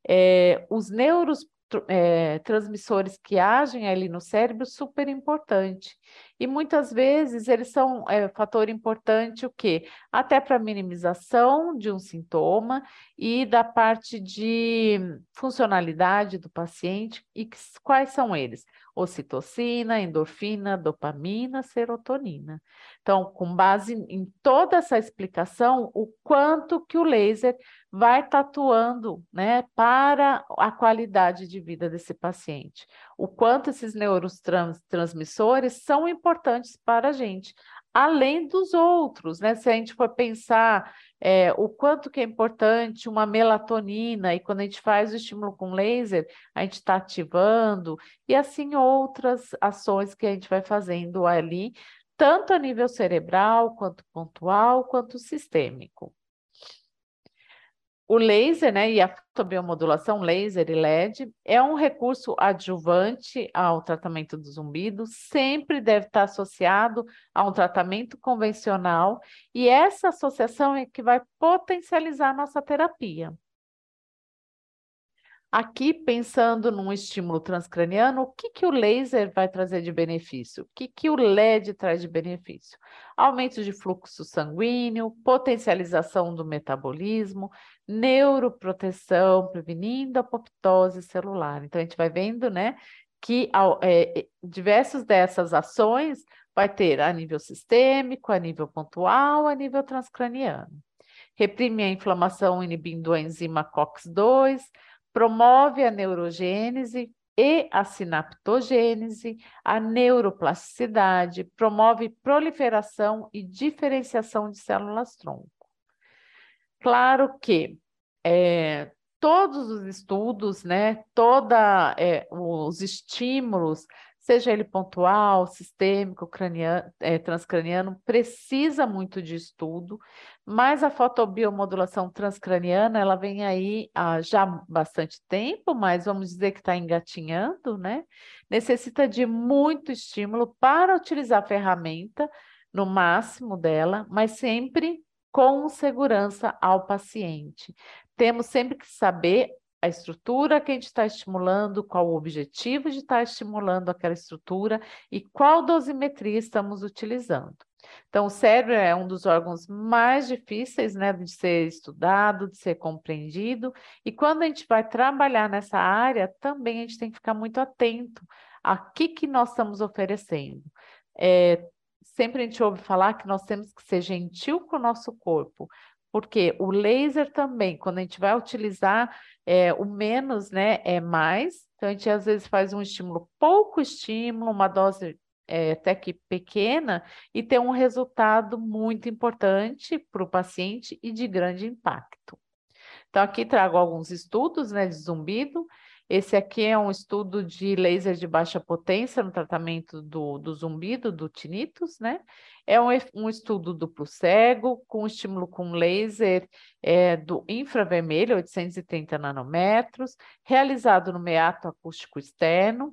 é, os neuros é, transmissores que agem ali no cérebro super importante. E muitas vezes eles são é, fator importante o quê? Até para minimização de um sintoma e da parte de funcionalidade do paciente. E quais são eles? Ocitocina, endorfina, dopamina, serotonina. Então, com base em toda essa explicação, o quanto que o laser vai tatuando né, para a qualidade de vida desse paciente. O quanto esses neurotransmissores são importantes para a gente, além dos outros, né? Se a gente for pensar é, o quanto que é importante uma melatonina, e quando a gente faz o estímulo com laser, a gente está ativando, e assim outras ações que a gente vai fazendo ali, tanto a nível cerebral, quanto pontual, quanto sistêmico. O laser, né, e a fotobiomodulação laser e LED é um recurso adjuvante ao tratamento do zumbido, sempre deve estar associado a um tratamento convencional, e essa associação é que vai potencializar a nossa terapia. Aqui, pensando num estímulo transcraniano, o que, que o laser vai trazer de benefício? O que, que o LED traz de benefício? Aumento de fluxo sanguíneo, potencialização do metabolismo, neuroproteção, prevenindo a apoptose celular. Então, a gente vai vendo, né, que é, diversas dessas ações vai ter a nível sistêmico, a nível pontual, a nível transcraniano. Reprime a inflamação inibindo a enzima COX-2, promove a neurogênese e a sinaptogênese, a neuroplasticidade, promove proliferação e diferenciação de células-tronco. Claro que é, todos os estudos, né, toda é, os estímulos seja ele pontual, sistêmico, craniano, é, transcraniano, precisa muito de estudo, mas a fotobiomodulação transcraniana, ela vem aí há já bastante tempo, mas vamos dizer que está engatinhando, né? Necessita de muito estímulo para utilizar a ferramenta no máximo dela, mas sempre com segurança ao paciente. Temos sempre que saber a estrutura que a gente está estimulando, qual o objetivo de estar tá estimulando aquela estrutura e qual dosimetria estamos utilizando. Então, o cérebro é um dos órgãos mais difíceis né, de ser estudado, de ser compreendido, e quando a gente vai trabalhar nessa área, também a gente tem que ficar muito atento a que, que nós estamos oferecendo. É, sempre a gente ouve falar que nós temos que ser gentil com o nosso corpo, porque o laser também, quando a gente vai utilizar é, o menos, né, é mais. Então, a gente às vezes faz um estímulo, pouco estímulo, uma dose é, até que pequena, e tem um resultado muito importante para o paciente e de grande impacto. Então, aqui trago alguns estudos né, de zumbido, esse aqui é um estudo de laser de baixa potência no tratamento do, do zumbido, do tinnitus, né? É um, um estudo duplo cego, com estímulo com laser é, do infravermelho, 830 nanômetros, realizado no meato acústico externo.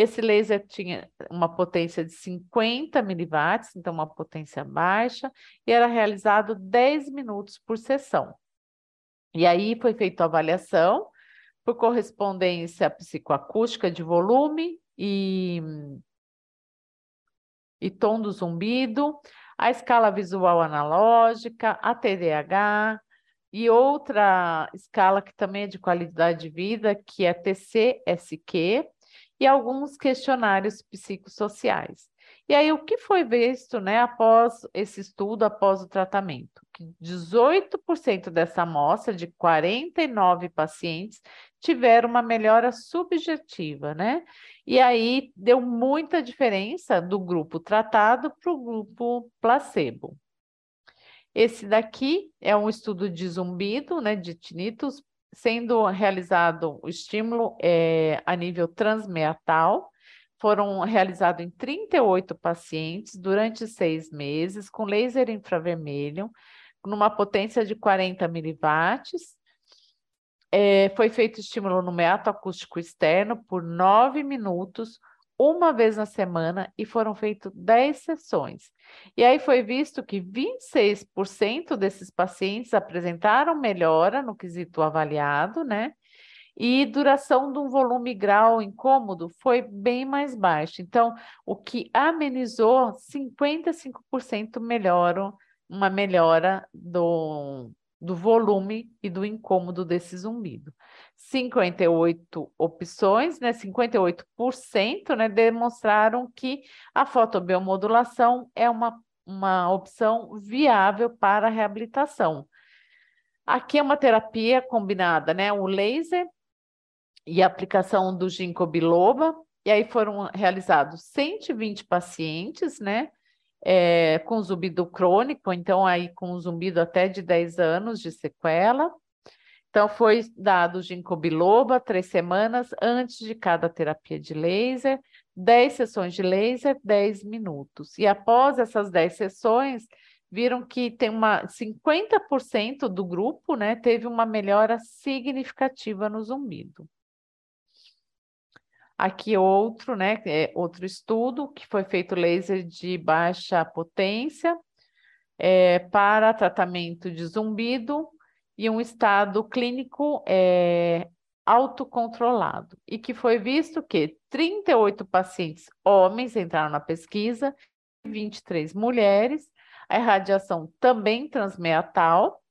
Esse laser tinha uma potência de 50 miliwatts, então uma potência baixa, e era realizado 10 minutos por sessão. E aí foi feita a avaliação, por correspondência psicoacústica de volume e, e tom do zumbido, a escala visual analógica, a TDAH, e outra escala que também é de qualidade de vida, que é TCSQ, e alguns questionários psicossociais. E aí, o que foi visto né, após esse estudo, após o tratamento? Que 18% dessa amostra, de 49 pacientes, tiveram uma melhora subjetiva, né? E aí deu muita diferença do grupo tratado para o grupo placebo. Esse daqui é um estudo de zumbido, né, de tinnitus, sendo realizado o estímulo é, a nível transmeatal. Foram realizados em 38 pacientes durante seis meses, com laser infravermelho, numa potência de 40 miliwatts. É, foi feito estímulo no meato acústico externo por nove minutos, uma vez na semana e foram feitas 10 sessões. E aí foi visto que 26% desses pacientes apresentaram melhora no quesito avaliado, né? E duração de um volume grau incômodo foi bem mais baixo. Então, o que amenizou 55% melhoram uma melhora do, do volume e do incômodo desse zumbido. 58 opções, né, 58%, né, demonstraram que a fotobiomodulação é uma, uma opção viável para a reabilitação. Aqui é uma terapia combinada, né, o laser e a aplicação do ginkgo biloba, e aí foram realizados 120 pacientes, né, é, com zumbido crônico, então aí com zumbido até de 10 anos de sequela. Então, foi dado ginkgo biloba três semanas antes de cada terapia de laser, 10 sessões de laser, 10 minutos. E após essas 10 sessões, viram que tem uma 50% do grupo, né, teve uma melhora significativa no zumbido. Aqui outro, né, é outro estudo que foi feito laser de baixa potência é, para tratamento de zumbido e um estado clínico é, autocontrolado. E que foi visto que 38 pacientes homens entraram na pesquisa, 23 mulheres, a irradiação também transmeatal,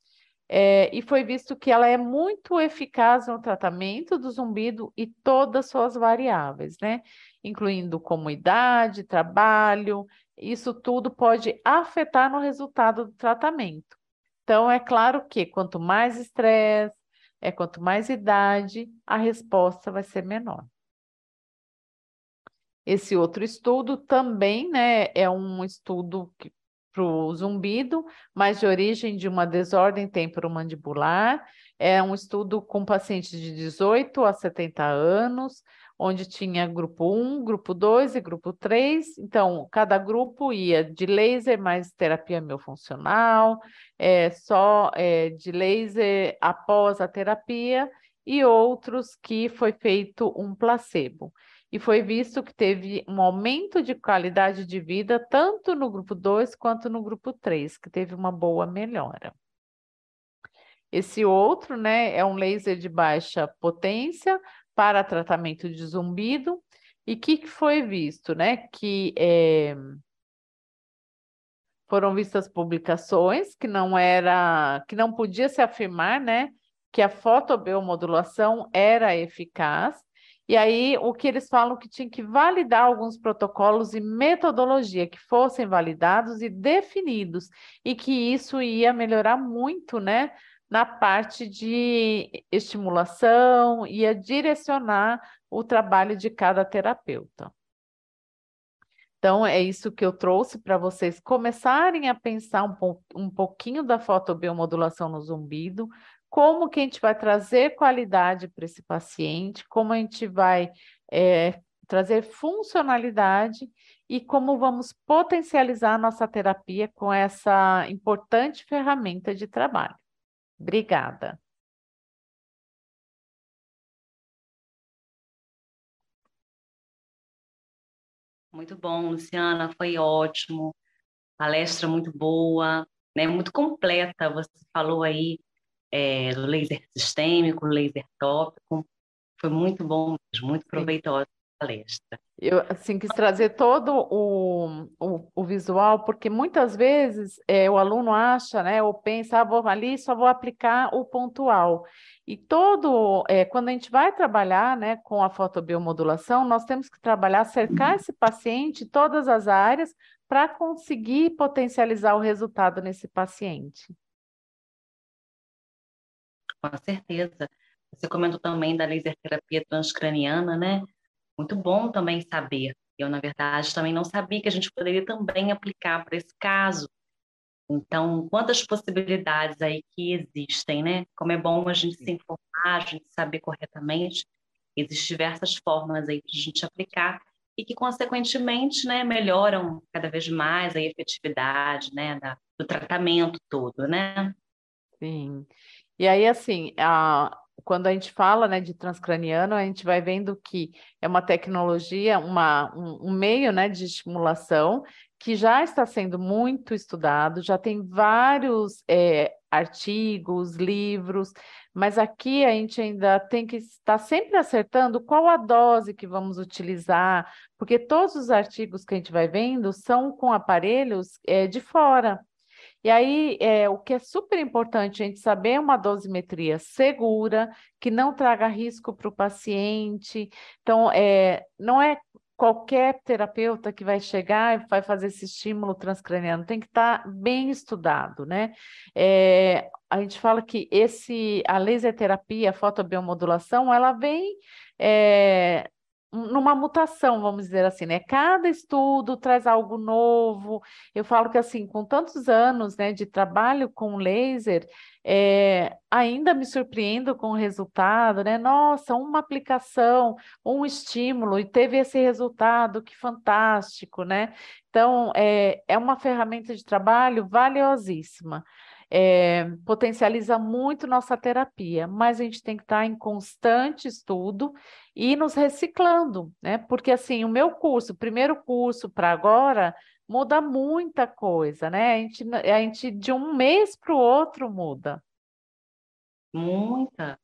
é, e foi visto que ela é muito eficaz no tratamento do zumbido e todas suas variáveis, né? Incluindo como idade, trabalho, isso tudo pode afetar no resultado do tratamento. Então, é claro que quanto mais estresse, é quanto mais idade, a resposta vai ser menor. Esse outro estudo também né, é um estudo que para o zumbido, mas de origem de uma desordem temporomandibular. É um estudo com pacientes de 18 a 70 anos, onde tinha grupo 1, grupo 2 e grupo 3. Então, cada grupo ia de laser mais terapia miofuncional, é, só é, de laser após a terapia, e outros que foi feito um placebo e foi visto que teve um aumento de qualidade de vida tanto no grupo 2 quanto no grupo 3, que teve uma boa melhora. Esse outro, né, é um laser de baixa potência para tratamento de zumbido. E o que, que, foi visto, né? Que é, foram vistas publicações que não era, que não podia se afirmar, né, que a fotobiomodulação era eficaz e aí, o que eles falam que tinha que validar alguns protocolos e metodologia que fossem validados e definidos, e que isso ia melhorar muito, né, na parte de estimulação, ia direcionar o trabalho de cada terapeuta. Então, é isso que eu trouxe para vocês começarem a pensar um, po um pouquinho da fotobiomodulação no zumbido, como que a gente vai trazer qualidade para esse paciente, como a gente vai é, trazer funcionalidade e como vamos potencializar a nossa terapia com essa importante ferramenta de trabalho. Obrigada. Muito bom, Luciana, foi ótimo. Palestra muito boa, né? Muito completa. Você falou aí é, laser sistêmico, laser tópico. Foi muito bom, muito proveitosa a palestra. Eu, assim, quis trazer todo o, o, o visual, porque muitas vezes é, o aluno acha, né, ou pensa, ah, vou ali, só vou aplicar o pontual. E todo, é, quando a gente vai trabalhar, né, com a fotobiomodulação, nós temos que trabalhar, cercar esse paciente, todas as áreas, para conseguir potencializar o resultado nesse paciente. Com certeza. Você comentou também da laser terapia transcraniana, né? muito bom também saber. Eu, na verdade, também não sabia que a gente poderia também aplicar para esse caso. Então, quantas possibilidades aí que existem, né? Como é bom a gente se informar, a gente saber corretamente. Existem diversas formas aí para a gente aplicar e que, consequentemente, né, melhoram cada vez mais a efetividade, né, da, do tratamento todo, né? Sim. E aí, assim, a, quando a gente fala né, de transcraniano, a gente vai vendo que é uma tecnologia, uma, um, um meio né, de estimulação que já está sendo muito estudado, já tem vários é, artigos, livros, mas aqui a gente ainda tem que estar sempre acertando qual a dose que vamos utilizar, porque todos os artigos que a gente vai vendo são com aparelhos é, de fora. E aí, é, o que é super importante a gente saber uma dosimetria segura, que não traga risco para o paciente. Então, é, não é qualquer terapeuta que vai chegar e vai fazer esse estímulo transcraniano, tem que estar tá bem estudado, né? É, a gente fala que esse, a laser terapia, a fotobiomodulação, ela vem é, numa mutação, vamos dizer assim, né? Cada estudo traz algo novo. Eu falo que assim, com tantos anos, né, de trabalho com laser, é, ainda me surpreendo com o resultado, né? Nossa, uma aplicação, um estímulo e teve esse resultado, que fantástico, né? Então, é, é uma ferramenta de trabalho valiosíssima é, potencializa muito nossa terapia, mas a gente tem que estar em constante estudo e nos reciclando, né? Porque assim, o meu curso, o primeiro curso para agora, muda muita coisa, né? A gente, a gente de um mês para o outro muda. Muita,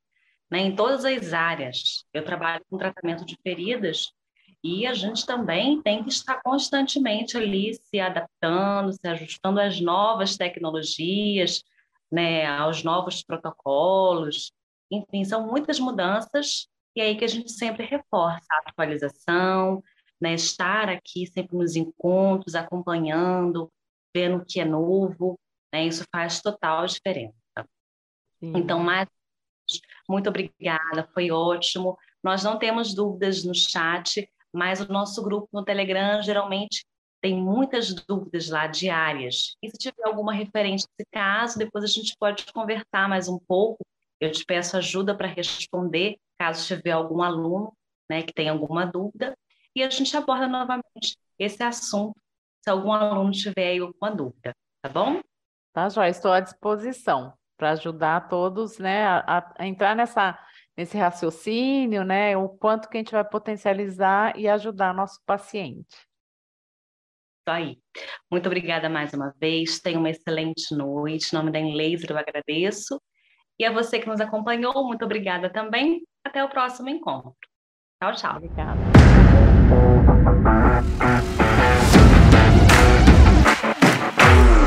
né? Em todas as áreas. Eu trabalho com tratamento de feridas e a gente também tem que estar constantemente ali se adaptando, se ajustando às novas tecnologias, né, aos novos protocolos. Enfim, são muitas mudanças e é aí que a gente sempre reforça a atualização, né, estar aqui sempre nos encontros, acompanhando, vendo o que é novo, né, isso faz total diferença. Sim. Então, mais muito obrigada, foi ótimo. Nós não temos dúvidas no chat, mas o nosso grupo no Telegram geralmente tem muitas dúvidas lá diárias. E se tiver alguma referência desse caso, depois a gente pode conversar mais um pouco. Eu te peço ajuda para responder, caso tiver algum aluno né, que tenha alguma dúvida, e a gente aborda novamente esse assunto, se algum aluno tiver aí alguma dúvida, tá bom? Tá, Joia, estou à disposição para ajudar todos né, a, a entrar nessa nesse raciocínio, né? O quanto que a gente vai potencializar e ajudar nosso paciente. Isso aí. Muito obrigada mais uma vez. Tenha uma excelente noite. Em nome da Enlaser, eu agradeço. E a você que nos acompanhou, muito obrigada também. Até o próximo encontro. Tchau, tchau. Obrigada.